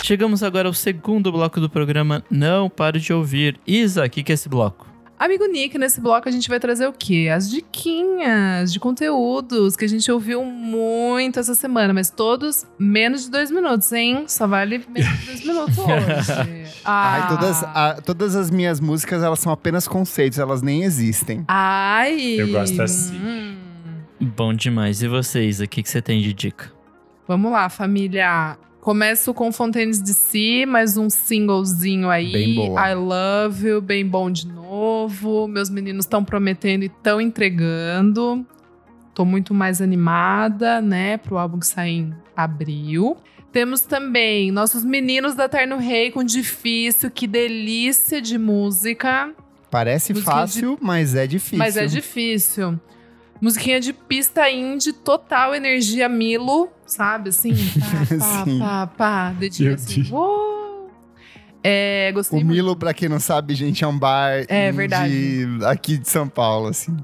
Chegamos agora ao segundo bloco do programa Não Paro de Ouvir. Isa, o que, que é esse bloco? Amigo Nick, nesse bloco a gente vai trazer o quê? As diquinhas de conteúdos que a gente ouviu muito essa semana, mas todos menos de dois minutos, hein? Só vale menos de dois minutos hoje. Ah. Ai, todas, a- todas as minhas músicas, elas são apenas conceitos, elas nem existem. Ai. Eu gosto assim. Hum. Bom demais. E vocês, o que, que você tem de dica? Vamos lá, família. Começo com Fontaines de Si, mais um singlezinho aí. Bem boa. I Love You, bem bom de novo. Meus meninos estão prometendo e estão entregando. Tô muito mais animada, né, pro álbum que sai em abril. Temos também nossos meninos da Terno Rei com Difícil, que delícia de música. Parece Musiquinha fácil, mas é difícil. Mas é difícil. Musiquinha de pista indie, total energia Milo, sabe? Assim, pá, pá, Sim. pá, pá, dedinho Meu assim. Deus. É, gostei O muito. Milo, pra quem não sabe, gente, é um bar É, indie verdade. aqui de São Paulo, assim.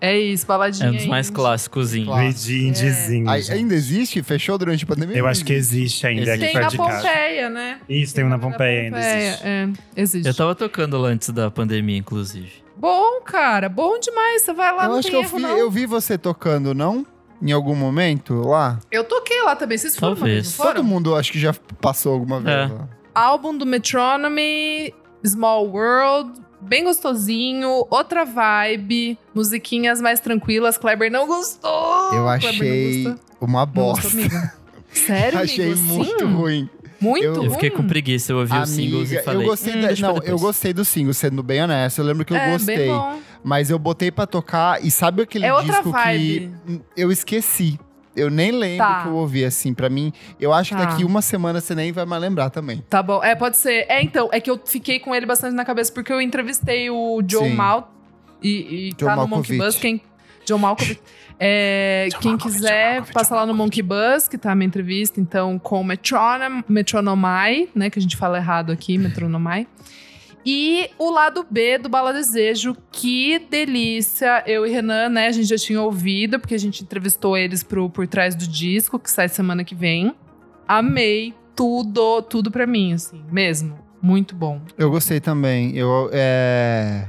É isso, baladinha É um dos mais indie. clássicos. Ai, gente. ainda existe? Fechou durante a pandemia? Eu acho que existe ainda aqui Tem perto na de casa. Pompeia, né? Isso, tem um na Pompeia ainda. Existe. É, existe. Eu tava tocando lá antes da pandemia, inclusive. Bom, cara, bom demais. Você vai lá, Eu não acho que eu erro, vi, não. eu vi você tocando, não? Em algum momento lá? Eu toquei lá também. Vocês foram, Talvez. foram? Todo mundo acho que já passou alguma vez É. lá. Álbum do Metronomy, Small World, bem gostosinho, outra vibe, musiquinhas mais tranquilas. Kleber não gostou. Eu não achei gostou. uma Não gostou, bosta. Sério, achei amigo? muito Sim? ruim. Muito Eu-. Eu fiquei com preguiça, eu ouvi os singles e Amiga, falei. eu gostei "Hum, da- não, eu depois." gostei do single, sendo bem honesto. Eu lembro que eu é, gostei. bem bom. Mas eu botei pra tocar e sabe aquele É outra disco vibe. que eu esqueci. Eu nem lembro Tá. que eu ouvi assim. Pra mim, eu acho que Tá. daqui uma semana você nem vai mais lembrar também. Tá bom. É, pode ser. É, então, é que eu fiquei com ele bastante na cabeça porque eu entrevistei o Joe Sim. Mal e, e Joe tá no Monkey Malkovich. Bus. Quem, Joe Malkovich. É, quem quiser, passa lá no Monkey Bus, que tá a minha entrevista, então, com Metronom, Metronomai, né? Que a gente fala errado aqui, Metronomai. E o lado B do Bala Desejo, que delícia! Eu e Renan, né, a gente já tinha ouvido, porque a gente entrevistou eles pro Por Trás do Disco, que sai semana que vem. Amei tudo, tudo pra mim, assim, mesmo. Muito bom. Eu gostei também. Eu, é...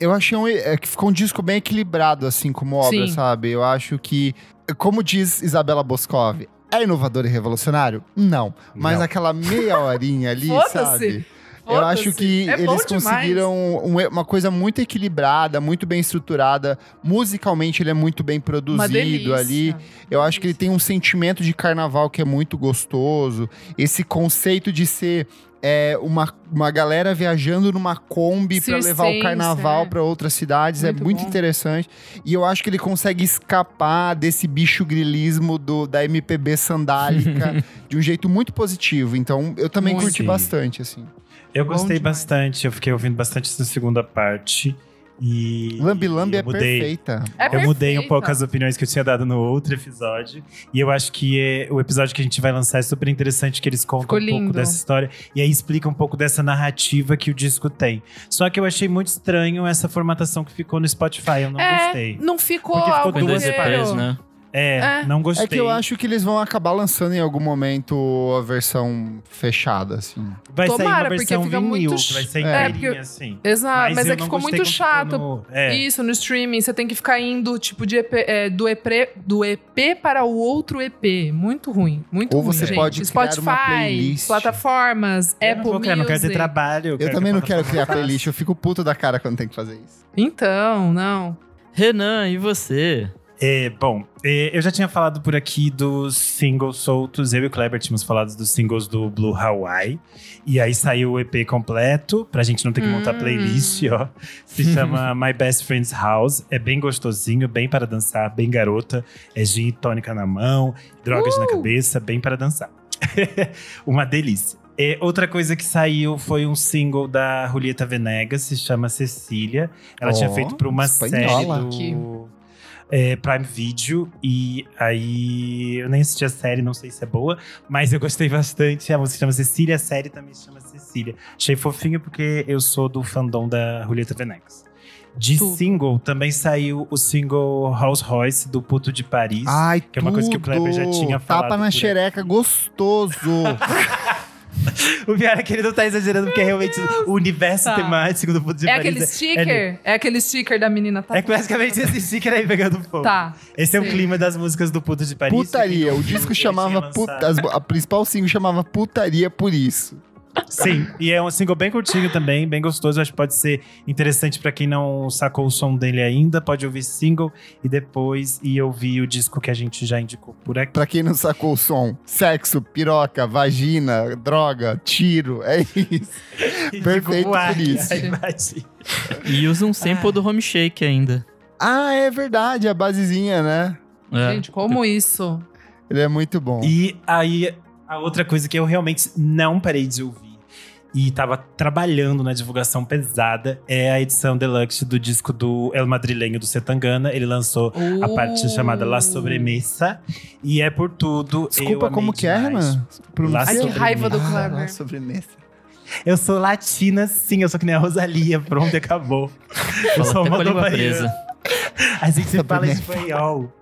eu achei um, é, que ficou um disco bem equilibrado, assim, como obra, Sim. sabe? Eu acho que, como diz Isabela Boscov, é inovador e revolucionário? Não. Mas Não. aquela meia horinha ali, sabe? Eu acho que É eles conseguiram um- uma coisa muito equilibrada, muito bem estruturada. Musicalmente, ele é muito bem produzido ali. Eu acho que ele tem um sentimento de carnaval que é muito gostoso. Esse conceito de ser é, uma, uma galera viajando numa Kombi pra levar o carnaval é. pra outras cidades é Muito muito bom. interessante. E eu acho que ele consegue escapar desse bicho grilismo do, da MPB sandálica de um jeito muito positivo. Então, eu também Muito. curti Sim. bastante, assim. Eu Bom gostei demais. bastante, eu fiquei ouvindo bastante essa segunda parte. E. Lambi Lambi eu é mudei, perfeita. É eu mudei um pouco as opiniões que eu tinha dado no outro episódio. E eu acho que é- o episódio que a gente vai lançar é super interessante, que eles contam Ficou um pouco dessa história. E aí explica um pouco dessa narrativa que o disco tem. Só que eu achei muito estranho essa formatação que ficou no Spotify. Eu não é, gostei. não ficou Porque ficou inteiro. EPs, né? É, É. não gostei. É que eu acho que eles vão acabar lançando em algum momento a versão fechada, assim. Vai sair Tomara, uma porque versão fica vinil, muito que vai ser É, inteirinha, porque- assim. Exato, mas, eu é que ficou muito chato. no- é. Isso, no streaming, você tem que ficar indo, tipo, de EP, é, do, EP, do EP para o outro EP. Muito ruim, muito Ou ruim, você gente. pode criar Spotify, uma playlist. plataformas, Eu Apple não, vou criar, não quero ter Music. trabalho. Eu quero também não quero criar playlist, eu fico puto da cara quando tem que fazer isso. Então, não. Renan, e você? É, bom, é, eu já tinha falado por aqui dos singles soltos. Eu e o Kleber tínhamos falado dos singles do Blue Hawaii. E aí saiu o EP completo, pra gente não ter que montar Hum. playlist, ó. Se chama My Best Friend's House. É bem gostosinho, bem para dançar, bem garota. É gin e tônica na mão, drogas na Uh! cabeça, bem para dançar. Uma delícia. É, outra coisa que saiu foi um single da Julieta Venegas, se chama Cecília. Ela Ó, tinha feito para uma espanhola. série do é, Prime Video. E aí eu nem assisti a série, não sei se é boa, mas eu gostei bastante. A música chama Cecília, a série também se chama Cecília. Achei fofinho porque eu sou do fandom da Julieta Venegas. De Tudo. single, também saiu o single House Royce do Puto de Paris. Ai, Que é uma coisa que o Kleber já tudo. tinha falado Tapa na xereca, gostoso. O pior é que ele não tá exagerando, porque é realmente o universo Tá. temático do Puto de É Paris. aquele sticker? É, aquele sticker da menina tá? É basicamente esse sticker aí pegando fogo. Tá. Esse é o Sim. clima das músicas do Puto de Paris. Putaria. O disco chamava. Put... A principal single chamava Putaria por isso. Sim, e é um single bem curtinho também, bem gostoso. Acho que pode ser interessante pra quem não sacou o som dele ainda. Pode ouvir esse single e depois ir ouvir o disco que a gente já indicou por aqui. Pra quem não sacou o som, sexo, piroca, vagina, droga, tiro, é isso. Perfeito Uai, por isso. ai. E usa um sample do Home Shake ainda. Ah, é verdade, a basezinha, né? É. Gente, como isso? Ele é muito bom. E aí, a outra coisa que eu realmente não parei de ouvir e tava trabalhando na divulgação pesada é a edição deluxe do disco do El Madrilenho do Setangana. Ele lançou a parte chamada La Sobremesa e é por tudo. Desculpa, como que é. Renan? Ai, que raiva do Ah, Kleber. lá, sobremesa. Eu sou latina, sim, eu sou que nem a Rosalia. Pronto, acabou. Eu sou a moldovariana. presa. Que se fala espanhol.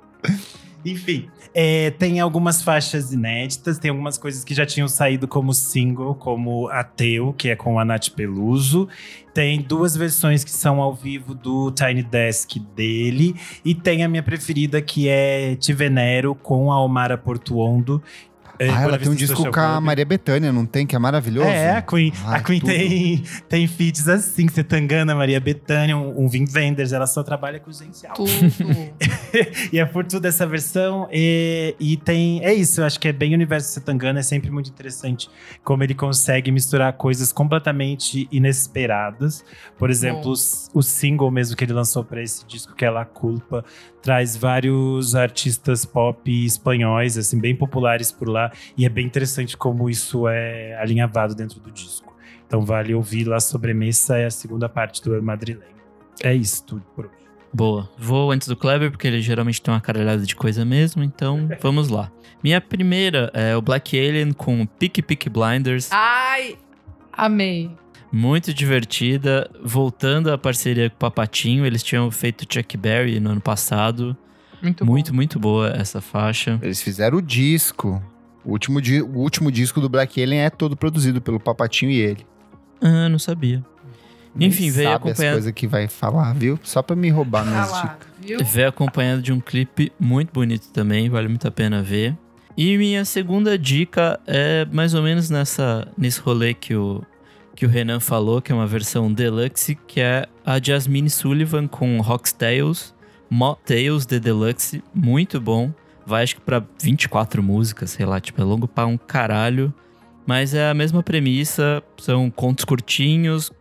Enfim, é, tem algumas faixas inéditas, tem algumas coisas que já tinham saído como single, como Ateu, que é com a Nath Peluso. Tem duas versões que são ao vivo do Tiny Desk dele. E tem a minha preferida, que é Te Venero, com a Omara Portuondo. É, ah, ela tem um disco com a Club. Maria Bethânia, não tem? Que é maravilhoso. É, a Queen, Ai, a Queen tudo. tem, tem feats assim, Setangana, Maria Bethânia, um, um Vim Wenders, ela só trabalha com gente alta. E é por tudo essa versão. E, e tem. É isso, eu acho que é bem o universo Setangana, é sempre muito interessante como ele consegue misturar coisas completamente inesperadas. Por exemplo, os- o single mesmo que ele lançou para esse disco, que é La Culpa, traz vários artistas pop espanhóis, assim, bem populares por lá. E é bem interessante como isso é alinhavado dentro do disco. Então vale ouvir lá Sobremesa, é a segunda parte do El Madrileño. É isso tudo por hoje. Boa. Vou antes do Kleber, porque ele geralmente tem uma caralhada de coisa mesmo, então vamos lá. Minha primeira é o Black Alien com Pick Pick Blinders. Ai, amei. Muito divertida. Voltando à parceria com o Papatinho, eles tinham feito Chuck Berry no ano passado. Muito, muito, muito boa essa faixa. Eles fizeram o disco. O último, di- o último disco do Black Alien é todo produzido pelo Papatinho e ele. Ah, não sabia. Enfim, Nem veio sabe as coisas que vai falar, viu? Só pra me roubar minhas lá, dicas. Veio acompanhado de um clipe muito bonito também, vale muito a pena ver. E minha segunda dica é mais ou menos nessa, nesse rolê que o, que o Renan falou, que é uma versão deluxe, que é a Jasmine Sullivan com Rockstales, Mocktails The Deluxe, muito bom. Vai acho que pra 24 músicas, sei lá, tipo, é longo pra um caralho. Mas é a mesma premissa, são contos curtinhos,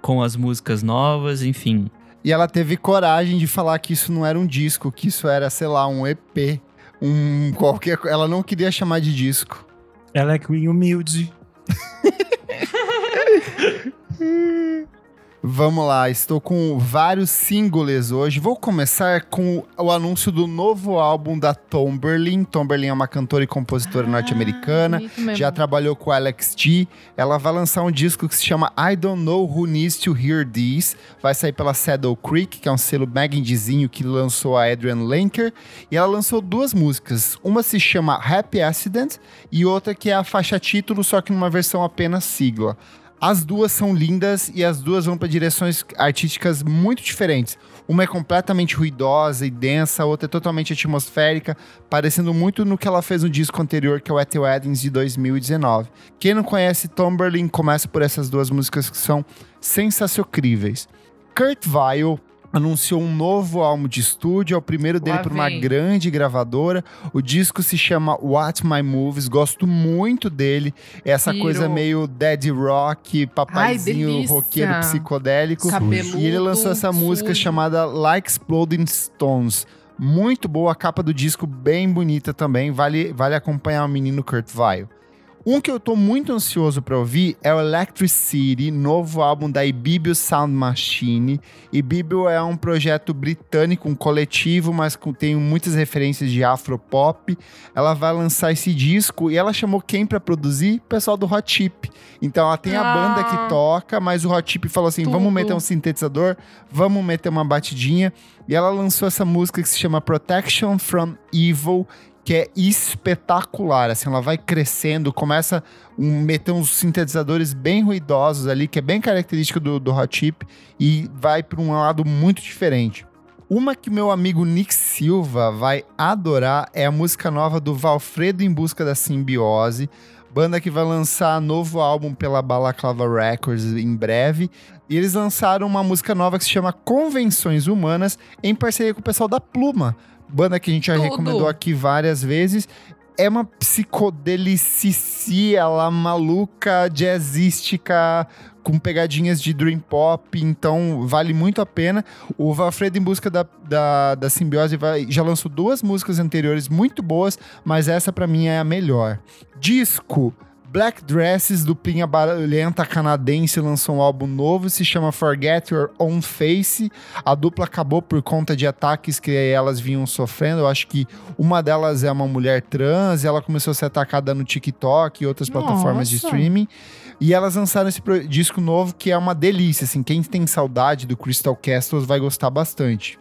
com as músicas novas, enfim. E ela teve coragem de falar que isso não era um disco, que isso era, sei lá, um EP. Um qualquer. Ela não queria chamar de disco. Ela é Queen humilde. Vamos lá, estou com vários singles hoje. Vou começar com o anúncio do novo álbum da Tomberlin. Tomberlin é uma cantora e compositora norte-americana. Ah, mesmo. Já trabalhou com Alex T. Ela vai lançar um disco que se chama I Don't Know Who Needs to Hear This. Vai sair pela Saddle Creek, que é um selo mega indiezinho que lançou a Adrian Lenker. E ela lançou duas músicas. Uma se chama Happy Accident e outra que é a faixa título, só que numa versão apenas sigla. As duas são lindas e as duas vão para direções artísticas muito diferentes. Uma é completamente ruidosa e densa, a outra é totalmente atmosférica, parecendo muito no que ela fez no disco anterior, que é o At Weddings de 2019. Quem não conhece Tomberlin, começa por essas duas músicas que são sensacionais. Kurt Vile anunciou um novo álbum de estúdio, é o primeiro dele por uma grande gravadora. O disco se chama What My Moves, gosto muito dele. Essa Piro. coisa meio dead rock, papaizinho delícia. roqueiro psicodélico. Cabeludo, E ele lançou essa música sujo. chamada Like Exploding Stones. Muito boa, a capa do disco bem bonita também. Vale, vale acompanhar o menino Kurt Vile. Um que eu tô muito ansioso pra ouvir é o Electricity, novo álbum da Ibibio Sound Machine. Ibibio é um projeto britânico, um coletivo, mas com, tem muitas referências de afropop. Ela vai lançar esse disco e ela chamou quem pra produzir? O pessoal do Hot Chip. Então ela tem a Ah. banda que toca, mas o Hot Chip falou assim: vamos Tudo. meter um sintetizador, vamos meter uma batidinha. E ela lançou essa música que se chama Protection from Evil, que é espetacular. Assim, ela vai crescendo, começa a meter uns sintetizadores bem ruidosos ali, que é bem característico do, do Hot Chip, e vai para um lado muito diferente. Uma que meu amigo Nick Silva vai adorar é a música nova do Valfredo em Busca da Simbiose, banda que vai lançar novo álbum pela Balaclava Records em breve. E eles lançaram uma música nova que se chama Convenções Humanas, em parceria com o pessoal da Pluma, banda que a gente já Tudo. recomendou aqui várias vezes. É uma psicodelicicia lá maluca, jazzística, com pegadinhas de dream pop, então vale muito a pena. O Valfredo em busca da, da, da simbiose vai- já lançou duas músicas anteriores muito boas, mas essa pra mim é a melhor. Disco. Black Dresses, duplinha barulhenta canadense, lançou um álbum novo, se chama Forget Your Own Face. A dupla acabou por conta de ataques que elas vinham sofrendo. Eu acho que uma delas é uma mulher trans, e ela começou a ser atacada no TikTok e outras plataformas de Nossa. streaming. E elas lançaram esse disco novo que é uma delícia, assim, quem tem saudade do Crystal Castles vai gostar bastante.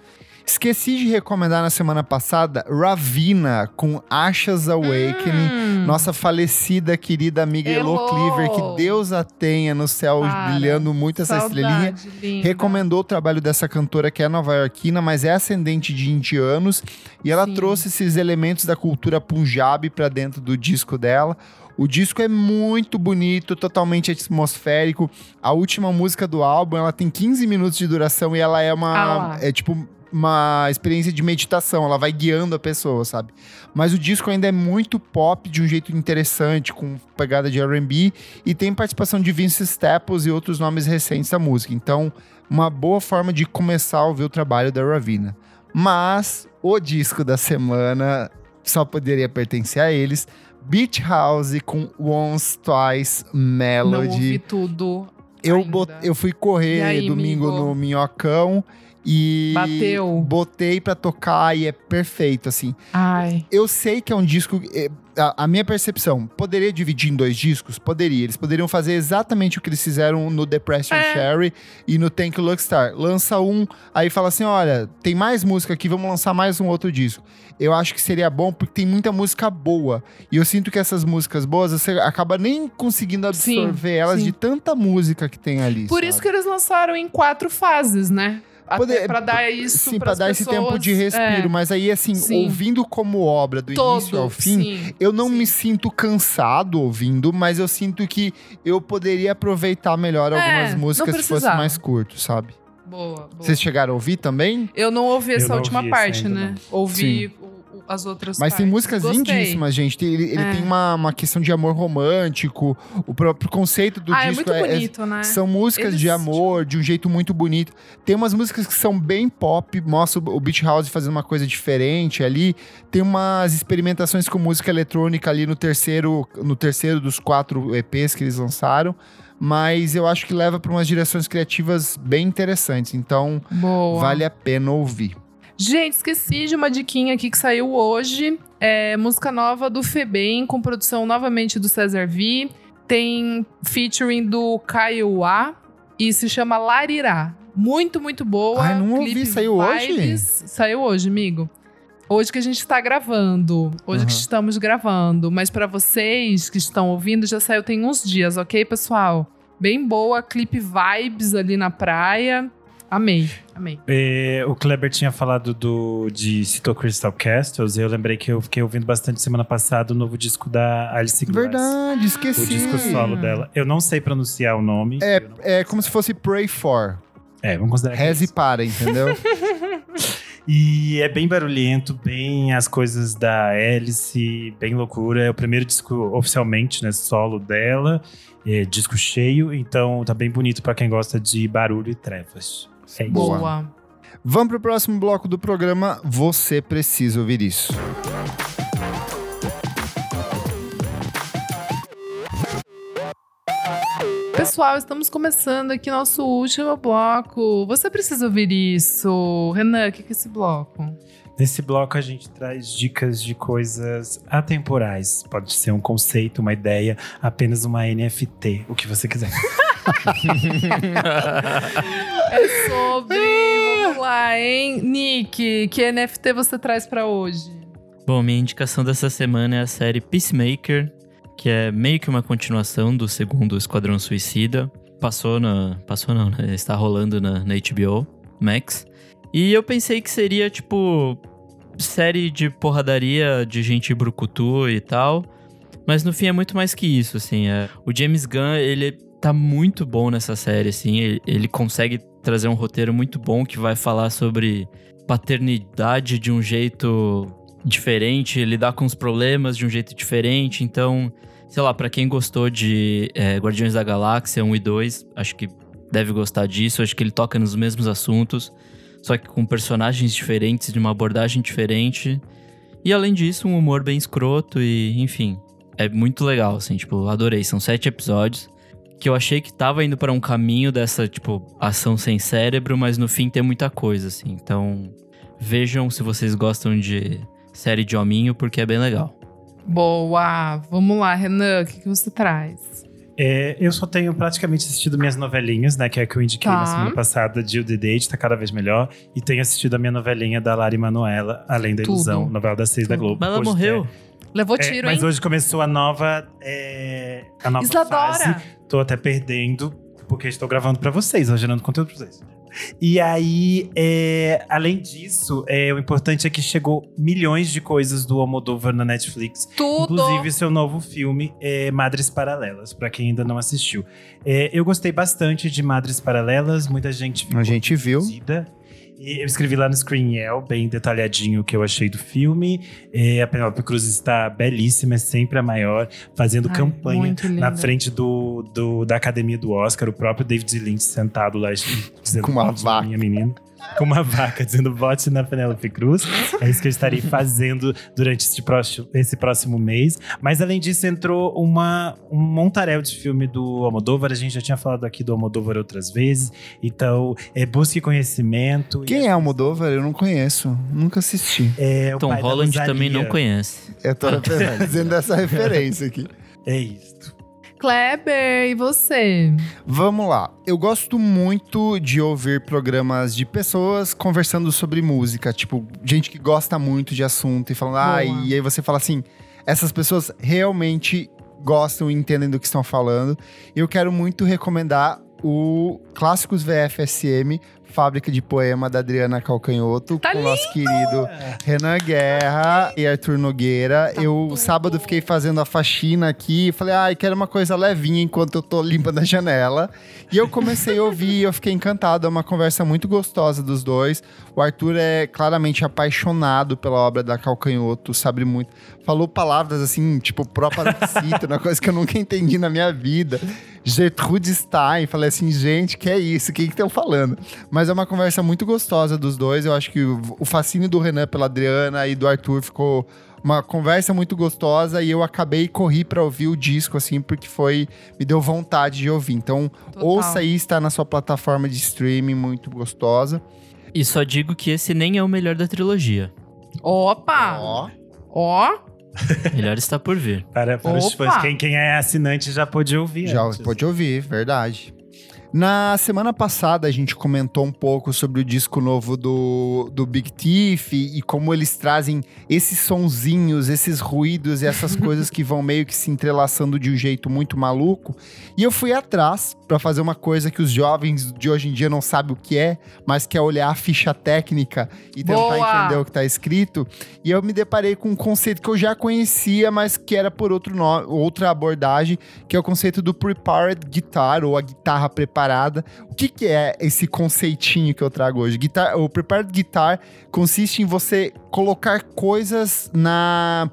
Esqueci de recomendar na semana passada Ravina com Ashes Awakening. Hum. Nossa falecida querida amiga Elo Elo. Cleaver, que Deus a tenha no céu, Para. brilhando muito essa estrelinha. Saudade, linda. Recomendou o trabalho dessa cantora que é nova-iorquina, mas é ascendente de indianos. E ela Sim. trouxe esses elementos da cultura punjabi pra dentro do disco dela. O disco é muito bonito, totalmente atmosférico. A última música do álbum, ela tem 15 minutos de duração e ela é Ah uma lá. é tipo uma experiência de meditação, ela vai guiando a pessoa, sabe? Mas o disco ainda é muito pop de um jeito interessante, com pegada de R&B e tem participação de Vince Staples e outros nomes recentes da música. Então, uma boa forma de começar a ouvir o trabalho da Ravina. Mas o disco da semana só poderia pertencer a eles. Beach House com Once Twice Não ouvi Melody. tudo. Eu, bot- eu fui correr aí, domingo amigo? no Minhocão e Bateu. botei pra tocar e é perfeito, assim. Ai. Eu sei que é um disco. é, A, a minha percepção, poderia dividir em dois discos? Poderia. Eles poderiam fazer exatamente o que eles fizeram no Depression É. Sherry e no Thank You Luck Star. Lança um, aí fala assim: olha, tem mais música aqui, vamos lançar mais um outro disco. Eu acho que seria bom porque tem muita música boa. E eu sinto que essas músicas boas, você acaba nem conseguindo absorver Sim, elas sim. de tanta música que tem ali. Por sabe? isso que eles lançaram em quatro fases, né? Até Poder- pra dar isso Sim, pra dar esse pessoas, tempo de respiro. é, Mas aí, assim, Sim. ouvindo como obra do todo, início ao fim, sim, eu não sim. me sinto cansado ouvindo, mas eu sinto que eu poderia aproveitar melhor É, algumas não músicas se fosse mais curto, sabe? Boa, boa. Vocês chegaram a ouvir também? Eu não ouvi essa não última ouvi esse parte, né? Ouvi o- o- as outras Mas tem partes. músicas Gostei. lindíssimas, gente. Tem- Ele, ele É. tem uma, uma questão de amor romântico. O próprio conceito do ah, é disco muito bonito, né? São músicas Eles, de amor, de um jeito muito bonito. Tem umas músicas que são bem pop, mostra o Beach House fazendo uma coisa diferente ali. Tem umas experimentações com música eletrônica ali no terceiro, no terceiro dos quatro EPs que eles lançaram. Mas eu acho que leva para umas direções criativas bem interessantes. Então, Boa. vale a pena ouvir. Gente, esqueci de uma diquinha aqui que saiu hoje. É música nova do Febem, com produção novamente do César V. Tem featuring do Caio A e se chama Larirá. Muito, muito boa. Ai, não ouvi, Clipe saiu hoje? vibes. Saiu hoje, amigo. Hoje que a gente tá gravando. Hoje que Aham. estamos gravando. Mas pra vocês que estão ouvindo, já saiu tem uns dias, ok, pessoal? Bem boa, clipe vibes ali na praia. Amei, amei. É, o Kleber tinha falado do, de Citou Crystal Castles, e eu lembrei que eu fiquei ouvindo bastante semana passada o novo disco da Alice Glass. Verdade, esqueci. O disco solo dela. Eu não sei pronunciar o nome. É, é como se fosse Pray For. É, vamos considerar é Reze isso. para, entendeu? E é bem barulhento, bem as coisas da Alice, bem loucura. É o primeiro disco oficialmente, né, solo dela. É disco cheio, então tá bem bonito pra quem gosta de barulho e trevas. É isso. Boa. Boa. Vamos pro próximo bloco do programa. Você precisa ouvir isso. Pessoal, estamos começando aqui nosso último bloco. Você precisa ouvir isso. Renan, o que que é esse bloco? Nesse bloco a gente traz dicas de coisas atemporais. Pode ser um conceito, uma ideia, apenas uma NFT, o que você quiser. É sobre. Vamos lá, hein? Nick, que NFT você traz pra hoje? Bom, minha indicação dessa semana é a série Peacemaker, que é meio que uma continuação do segundo Esquadrão Suicida. Passou na. Passou não, né? Está rolando na, na HBO Max. E eu pensei que seria, tipo, série de porradaria de gente brucutu e tal. Mas no fim é muito mais que isso, assim. É, o James Gunn, ele tá muito bom nessa série, assim. Ele, ele consegue trazer um roteiro muito bom que vai falar sobre paternidade de um jeito diferente, lidar com os problemas de um jeito diferente. Então, sei lá, pra quem gostou de é, Guardiões da Galáxia 1 e 2, acho que deve gostar disso. Acho que ele toca nos mesmos assuntos, só que com personagens diferentes, de uma abordagem diferente. E além disso, um humor bem escroto e, enfim, é muito legal, assim, tipo, adorei. São sete episódios que eu achei que tava indo pra um caminho dessa, tipo, ação sem cérebro, mas no fim tem muita coisa, assim. Então, vejam se vocês gostam de série de hominho, porque é bem legal. Boa! Vamos lá, Renan, o que, que você traz? É, eu só tenho praticamente assistido minhas novelinhas, né? Que é a que eu indiquei Tá. na semana passada, Jill the Date, tá cada vez melhor. E tenho assistido a minha novelinha da Lari Manoela, Além da Tudo. Ilusão, novela das seis da Tudo. Globo. Mas ela Hoje morreu. Levou é- é, tiro, mas hein? hoje começou a nova, é, a nova fase. Tô até perdendo, porque estou gravando pra vocês, ó, gerando conteúdo pra vocês. E aí, é, além disso, é, o importante é que chegou milhões de coisas do Almodóvar na Netflix. Tudo. Inclusive, seu novo filme, é Madres Paralelas, pra quem ainda não assistiu. É, eu gostei bastante de Madres Paralelas, muita gente ficou A gente viu. Eu escrevi lá no Screen Yell, bem detalhadinho o que eu achei do filme. É, a Penélope Cruz está belíssima, é sempre a maior, fazendo Ai, campanha na frente do, do- da academia do Oscar, o próprio David Lynch sentado lá dizendo Com uma "Vote na vaca." minha menina. Com uma vaca dizendo vote na Penélope Cruz. É isso que eu estarei fazendo durante este próximo, esse próximo mês. Mas além disso, entrou uma, um montaréu de filme do Almodóvar. A gente já tinha falado aqui do Almodóvar outras vezes. Então, é, busque conhecimento. Quem é Almodóvar? Eu não conheço. Nunca assisti. É o Tom Holland também não conhece. Eu tô fazendo essa referência aqui. É isso. Kleber, e você? Vamos lá. Eu gosto muito de ouvir programas de pessoas conversando sobre música. Tipo, gente que gosta muito de assunto e falando, ah, e aí você fala assim: essas pessoas realmente gostam e entendem do que estão falando. Eu quero muito recomendar o Clássicos VFSM, Fábrica de Poema da Adriana Calcanhoto, Tá com o nosso querido Renan Guerra e Arthur Nogueira. Tá eu tudo. sábado fiquei fazendo a faxina aqui e falei, ai, quero uma coisa levinha enquanto eu tô limpando a janela. E eu comecei a ouvir e eu fiquei encantado. É uma conversa muito gostosa dos dois. O Arthur é claramente apaixonado pela obra da Calcanhoto, sabe muito. Falou palavras assim, tipo, proparocito, uma coisa que eu nunca entendi na minha vida. Gertrude Stein, falei assim, gente, que é isso? O que que estão falando? Mas é uma conversa muito gostosa dos dois. Eu acho que o fascínio do Renan pela Adriana e do Arthur ficou uma conversa muito gostosa e eu acabei e corri pra ouvir o disco assim porque foi me deu vontade de ouvir. Então, Total. ouça aí, está na sua plataforma de streaming muito gostosa. E só digo que esse nem é o melhor da trilogia. Opa! Ó, Ó, Melhor está por vir. Para, para os fãs. Quem, quem é assinante já pôde ouvir. já antes. pode ouvir, verdade. Na semana passada a gente comentou um pouco sobre o disco novo do, do Big Thief e, como eles trazem esses sonzinhos, esses ruídos e essas coisas que vão meio que se entrelaçando de um jeito muito maluco. E eu fui atrás para fazer uma coisa que os jovens de hoje em dia não sabem o que é, mas que é olhar a ficha técnica e tentar Boa! entender o que tá escrito. E eu me deparei com um conceito que eu já conhecia, mas que era por outro nome, outra abordagem, que é o conceito do prepared guitar ou a guitarra preparada. O que, que é esse conceitinho que eu trago hoje? Guitar, o prepared guitar consiste em você colocar coisas na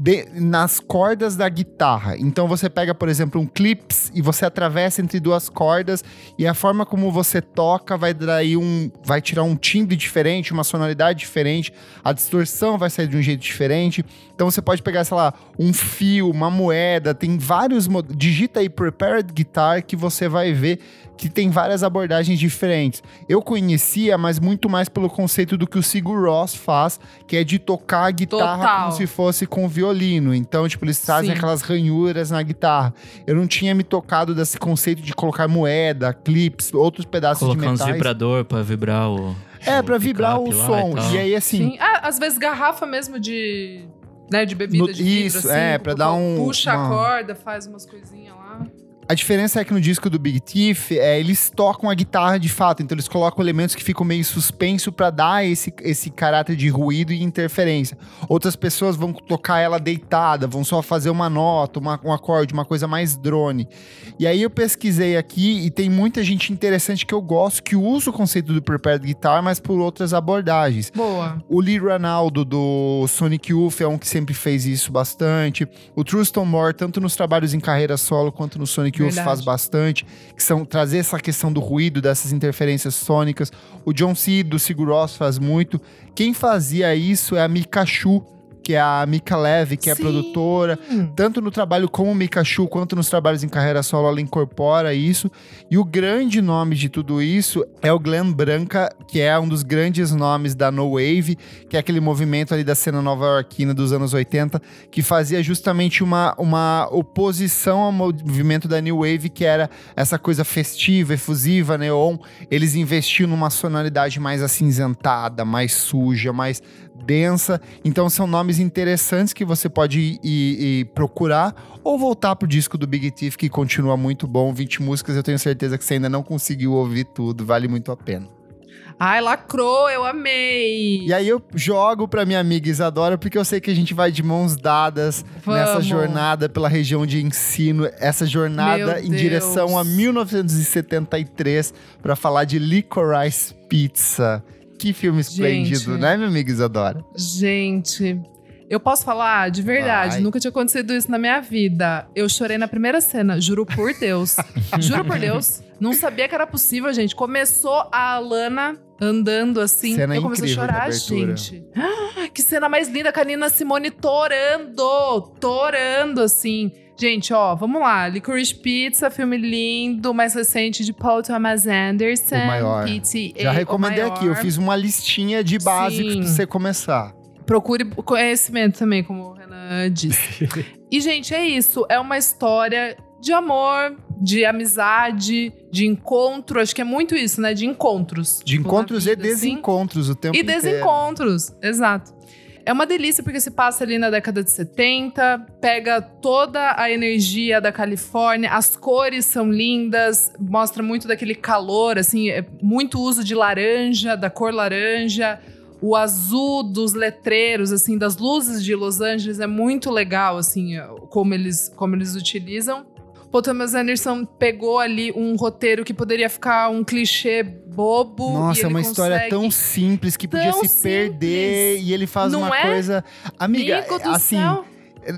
de- nas cordas da guitarra. Então você pega, por exemplo, um clips e você atravessa entre duas cordas e a forma como você toca vai daí um, vai tirar um timbre diferente, uma sonoridade diferente, a distorção vai sair de um jeito diferente. Então você pode pegar, sei lá, um fio, uma moeda, tem vários, digita aí prepared guitar que você vai ver que tem várias abordagens diferentes. Eu conhecia, mas muito mais pelo conceito do que o Sigur Ross faz, que é de tocar a guitarra Total. como se fosse com violino. Então, tipo, eles trazem Sim. aquelas ranhuras na guitarra. Eu não tinha me tocado desse conceito de colocar moeda, clips, outros pedaços Colocar de uns metais. vibrador pra vibrar o. É, o pra vibrar o som. tal. E, aí, assim, sim. Ah, às vezes garrafa mesmo de, né, de bebida No- de vidro, isso, assim, é, pra dar um- Puxa uma- a corda, faz umas coisinhas lá. A diferença é que no disco do Big Thief, é, eles tocam a guitarra de fato, então eles colocam elementos que ficam meio suspenso pra dar esse, esse caráter de ruído e interferência. Outras pessoas vão tocar ela deitada, vão só fazer uma nota, uma- um acorde, uma coisa mais drone. E aí eu pesquisei aqui e tem muita gente interessante que eu gosto que usa o conceito do prepared guitar, mas por outras abordagens. Boa. O Lee Ranaldo do Sonic Youth é um que sempre fez isso bastante. O Truston Moore, tanto nos trabalhos em carreira solo quanto no Sonic Youth, Verdade. faz bastante. Que são trazer essa questão do ruído, dessas interferências sônicas. O John C. do Sigur Rós faz muito. Quem fazia isso é a Mikachu, que é a Mika Levy, que é Sim. produtora. Tanto no trabalho como Mika Chu, quanto nos trabalhos em carreira solo, ela incorpora isso. E o grande nome de tudo isso é o Glenn Branca, que é um dos grandes nomes da No Wave, que é aquele movimento ali da cena nova-iorquina dos anos 80, que fazia justamente uma, uma oposição ao movimento da New Wave, que era essa coisa festiva, efusiva, neon. Eles investiam numa sonoridade mais acinzentada, mais suja, mais densa. Então são nomes interessantes que você pode ir, ir- ir procurar ou voltar pro disco do Big Thief, que continua muito bom. 20 músicas, eu tenho certeza que você ainda não conseguiu ouvir tudo, vale muito a pena. Ai, lacrou, eu amei. E aí eu jogo pra minha amiga Isadora, porque eu sei que a gente vai de mãos dadas nessa Vamos. jornada pela região de ensino, essa jornada em direção a 1973 pra falar de Licorice Pizza. Que filme esplêndido, Gente. né, minha amiga Isadora? Gente, eu posso falar de verdade, Vai. nunca tinha acontecido isso na minha vida. Eu chorei na primeira cena, juro por Deus. juro por Deus. Não sabia que era possível, gente. Começou a Alana andando assim. Cena eu comecei a chorar, gente. Ah, Que cena mais linda, com a Nina Simone torando, torando assim. Gente, ó, vamos lá. Licorice Pizza, filme lindo, mais recente de Paul Thomas Anderson. O maior. PTA, Já o recomendei aqui, eu maior. fiz uma listinha de básicos Sim. pra você começar. Procure conhecimento também, como o Renan disse. e, gente, é isso. É uma história de amor, de amizade, de encontro. Acho que é muito isso, né? De encontros. De Tipo, encontros na e vida, assim. desencontros o tempo E inteiro. desencontros, exato. É uma delícia porque se passa ali na década de 70, pega toda a energia da Califórnia, as cores são lindas, mostra muito daquele calor, assim, é muito uso de laranja, da cor laranja, o azul dos letreiros, assim, das luzes de Los Angeles é muito legal, assim, como eles, como eles utilizam. Paul Thomas Anderson pegou ali um roteiro que poderia ficar um clichê bobo. Nossa, é uma história tão simples que podia Tão se perder simples. e ele faz Não uma é? coisa. Amiga, assim, céu.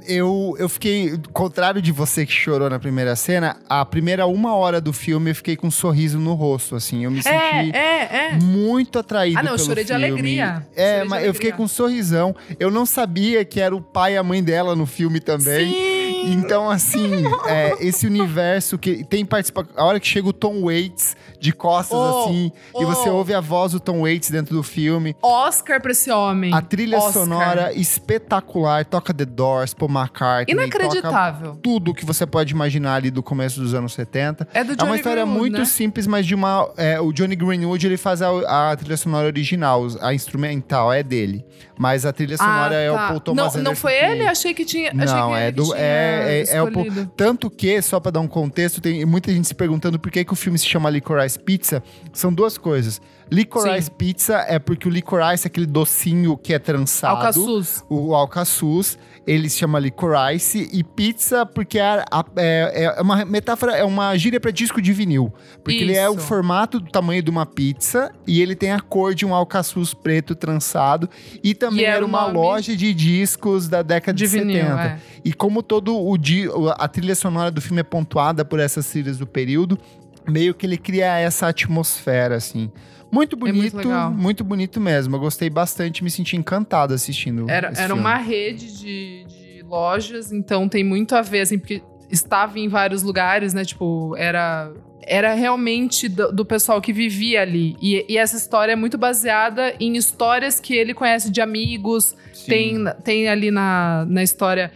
eu, eu fiquei. Contrário de você que chorou na primeira cena, a primeira uma hora do filme eu fiquei com um sorriso no rosto, assim. Eu me É, senti. é, é. Muito atraído Ah, não, eu chorei de filme. alegria. É, Chorei de mas eu fiquei com um sorrisão. Eu não sabia que era o pai e a mãe dela no filme também. Sim! Então, assim, é, esse universo que tem participação. A hora que chega o Tom Waits de costas, Oh, assim, e você oh. ouve a voz do Tom Waits dentro do filme. Oscar pra esse homem. A trilha Oscar. sonora espetacular, toca The Doors, Paul McCartney, Inacreditável. tudo que você pode imaginar ali do começo dos anos 70. É do É Johnny uma história Greenwood, muito né? simples, mas de uma. é, o Johnny Greenwood ele faz a, a trilha sonora original, a instrumental é dele. Mas a trilha sonora Ah, é tá. o Paul Thomas não, Anderson. Não foi que- ele? Achei que tinha. achei Não, que é do. tinha É, é, é o. Tanto que, só pra dar um contexto, tem muita gente se perguntando por que, que o filme se chama Licorice Pizza. São duas coisas. Licorice Sim. Pizza é porque o licorice é aquele docinho que é trançado. Alcaçuz. O alcaçuz, ele se chama licorice. E pizza porque é, é- é uma metáfora, é uma gíria pra disco de vinil. Porque ele é o Isso. formato do tamanho de uma pizza e ele tem a cor de um alcaçuz preto trançado. E também E era o uma loja de discos da década de, De vinil, 70. é. E como todo o di- o- a trilha sonora do filme é pontuada por essas trilhas do período, meio que ele cria essa atmosfera, assim. Muito bonito, É muito muito bonito mesmo. Eu gostei bastante, me senti encantado assistindo. Era, era filme. uma rede de, de lojas, então tem muito a ver, assim, porque estava em vários lugares, né? Tipo, era. Era realmente do, do pessoal que vivia ali. E, e essa história é muito baseada em histórias que ele conhece de amigos, Sim. Tem, tem ali na, na história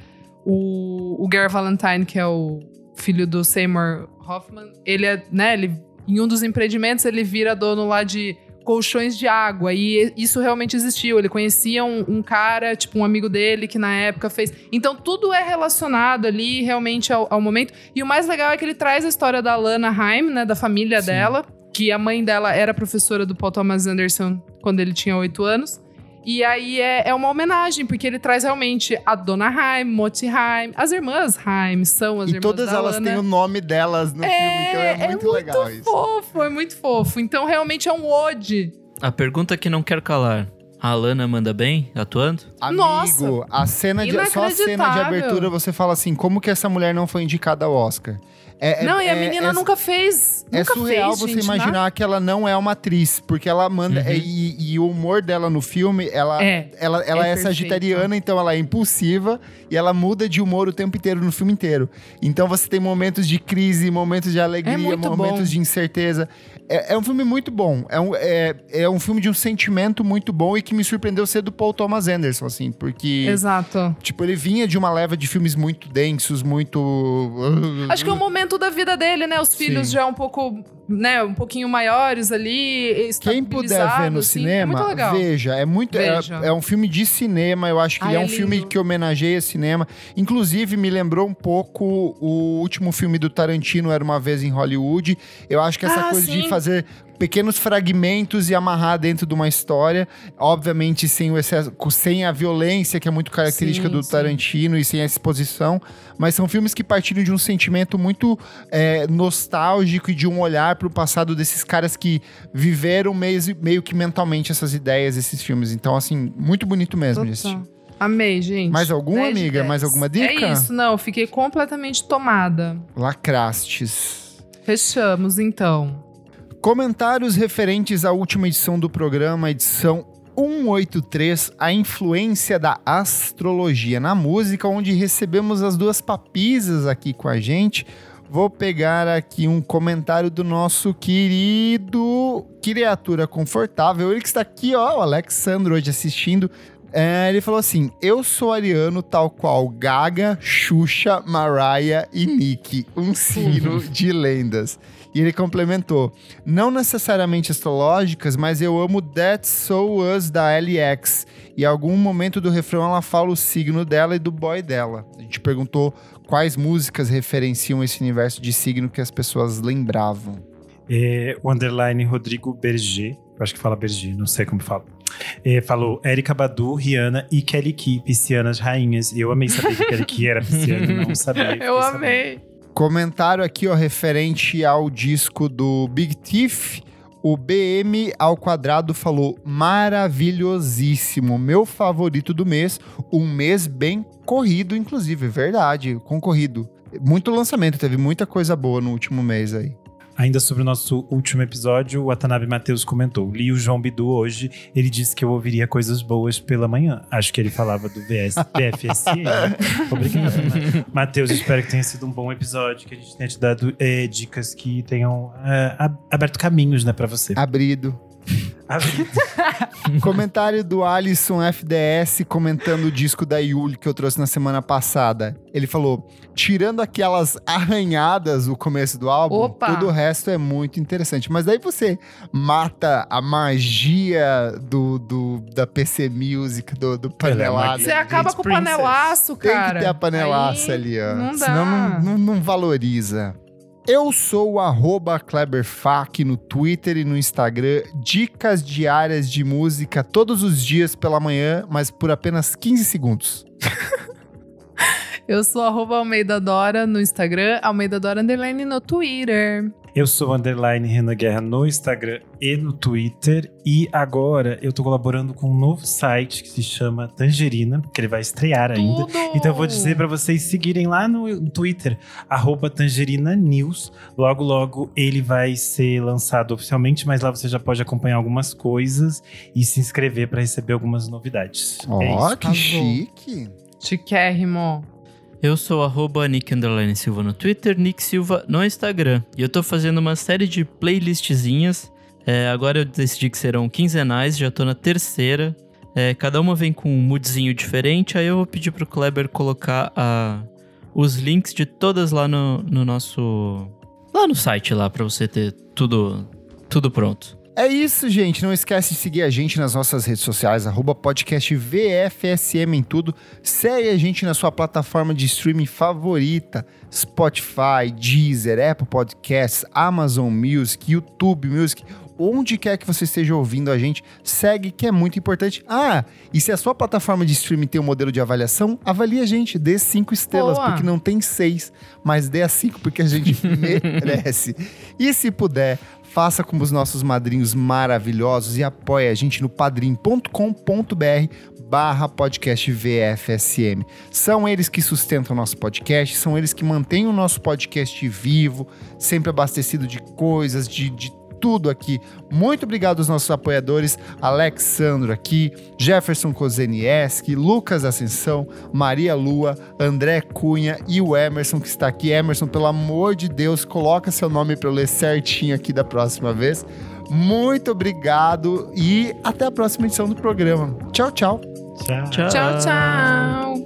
o, o Gary Valentine, que é o filho do Seymour Hoffman. Ele é, né, ele, em um dos empreendimentos, ele vira dono lá de colchões de água. E isso realmente existiu. Ele conhecia um, um cara, tipo, um amigo dele, que na época fez. Então, tudo é relacionado ali realmente ao, ao momento. E o mais legal é que ele traz a história da Lana Haim, né, da família Sim. dela. Que a mãe dela era professora do Paul Thomas Anderson quando ele tinha oito anos. E aí é, é uma homenagem, porque ele traz realmente a Dona Haim, Moti Haim, as irmãs Haim são as E irmãs todas da elas Lana. têm o nome delas no filme, então é muito, legal isso. fofo, é muito fofo. Então realmente é um ode. A pergunta que não quero calar. A Alana manda bem, atuando? Amigo, Nossa, a cena de, só a cena de abertura você fala assim, como que essa mulher não foi indicada ao Oscar? É- é- Não, e a é- menina é- nunca fez é surreal fez, você gente, imaginar que ela não é uma atriz, porque ela manda. Uhum. é, E, e o humor dela no filme, ela É, ela, ela é é, sagitariana, então ela é impulsiva e ela muda de humor o tempo inteiro no filme inteiro. Então você tem momentos de crise, momentos de alegria, É momentos bom. de incerteza. É, é um filme muito bom. É um, é, é um filme de um sentimento muito bom e que me surpreendeu ser do Paul Thomas Anderson, assim, porque. Exato. Tipo, ele vinha de uma leva de filmes muito densos, muito. Acho que é o momento da vida dele, né? Os filhos Sim. já um pouco, né, um pouquinho maiores ali, Quem puder ver no assim, cinema, é muito legal. veja. É muito. é- Veja. É, um filme de cinema. Eu acho que Ah, ele é é um filme que homenageia cinema. Inclusive, me lembrou um pouco o último filme do Tarantino, Era uma Vez em Hollywood. Eu acho que essa Ah, coisa de sim. fazer pequenos fragmentos e amarrar dentro de uma história, obviamente sem o excesso, sem a violência que é muito característica Sim, do sim. Tarantino e sem a exposição, mas são filmes que partilham de um sentimento muito é, nostálgico e de um olhar para o passado desses caras que viveram meio, meio que mentalmente essas ideias, esses filmes. Então, assim, muito bonito mesmo de assistir. Amei, gente. Mais alguma, 10 de amiga? 10. Mais alguma dica? É isso, não. Fiquei completamente tomada. Lacrastes. Fechamos, então. Comentários referentes à última edição do programa, edição 183, a influência da astrologia na música, onde recebemos as duas papisas aqui com a gente. Vou pegar aqui um comentário do nosso querido criatura confortável, ele que está aqui, ó, o Alexandre hoje assistindo. É, ele falou assim: Eu sou ariano, tal qual Gaga, Xuxa, Mariah e Nick, um signo de lendas. E ele complementou: Não necessariamente astrológicas, mas eu amo That's So Us da LX. E em algum momento do refrão ela fala o signo dela e do boy dela. A gente perguntou quais músicas referenciam esse universo de signo que as pessoas lembravam. É, o underline Rodrigo Berger, eu acho que fala Berger, não sei como fala. É, falou Erika Badu, Rihanna e Kelly Key, piscianas rainhas. E eu amei saber que Kelly Key era pisciana, não sabia. Eu sabendo. amei. Comentário aqui, ó, referente ao disco do Big Thief. O BM ao quadrado falou maravilhosíssimo, meu favorito do mês, um mês bem corrido, inclusive, verdade, concorrido. Muito lançamento, teve muita coisa boa no último mês aí. Ainda sobre o nosso último episódio, o Watanabe Matheus comentou: Li o João Bidu hoje, ele disse que eu ouviria coisas boas pela manhã. Acho que ele falava do VS, VFSM. Obrigado, né? Matheus, espero que tenha sido um bom episódio, que a gente tenha te dado é, dicas que tenham é, ab- aberto caminhos né, para você. Abrido. Comentário do Alisson FDS comentando o disco da Yuli que eu trouxe na semana passada. Ele falou: tirando aquelas arranhadas o começo do álbum, Opa! tudo o resto é muito interessante. Mas daí você mata a magia do, do- da PC Music, do, do panelado. Você acaba com o panelaço, Tem cara. que ter a panelaça Aí ali, ó. Não dá. Senão não, não- não valoriza. Eu sou o arroba KleberFac no Twitter e no Instagram. Dicas diárias de música todos os dias pela manhã, mas por apenas 15 segundos. Eu sou arroba Almeida Dora no Instagram, Almeida Dora Underline no Twitter. Eu sou underline Renan Guerra no Instagram e no Twitter. E agora eu tô colaborando com um novo site que se chama Tangerina, que ele vai estrear ainda. Tudo! Então eu vou dizer pra vocês seguirem lá no Twitter, arroba Tangerina News. Logo, logo ele vai ser lançado oficialmente, mas lá você já pode acompanhar algumas coisas e se inscrever pra receber algumas novidades. Ó, é isso. que chique. Chiquérrimo. Eu sou arroba Nick Silva no Twitter, Nick Silva no Instagram. E eu tô fazendo uma série de playlistzinhas. É, agora eu decidi que serão quinzenais, já tô na terceira. É, cada uma vem com um moodzinho diferente. Aí eu vou pedir pro Kleber colocar a- os links de todas lá no, no nosso. Lá no site lá, pra você ter tudo, tudo pronto. É isso, gente. Não esquece de seguir a gente nas nossas redes sociais, arroba podcast VFSM em tudo. Segue a gente na sua plataforma de streaming favorita: Spotify, Deezer, Apple Podcasts, Amazon Music, YouTube Music. Onde quer que você esteja ouvindo a gente, segue que é muito importante. Ah, e se a sua plataforma de streaming tem um modelo de avaliação, avalie a gente, dê cinco estrelas, Boa. porque não tem seis, mas dê a cinco porque a gente merece. E se puder, faça como os nossos madrinhos maravilhosos e apoie a gente no padrim.com.br barra podcast VFSM. São eles que sustentam o nosso podcast, são eles que mantêm o nosso podcast vivo, sempre abastecido de coisas, de, de tudo aqui. Muito obrigado aos nossos apoiadores, Alexandro aqui, Jefferson Kozenieski, Lucas Ascensão, Maria Lua, André Cunha e o Emerson que está aqui. Emerson, pelo amor de Deus, coloca seu nome para eu ler certinho aqui da próxima vez. Muito obrigado e até a próxima edição do programa. Tchau, tchau. Tchau. Tchau, tchau.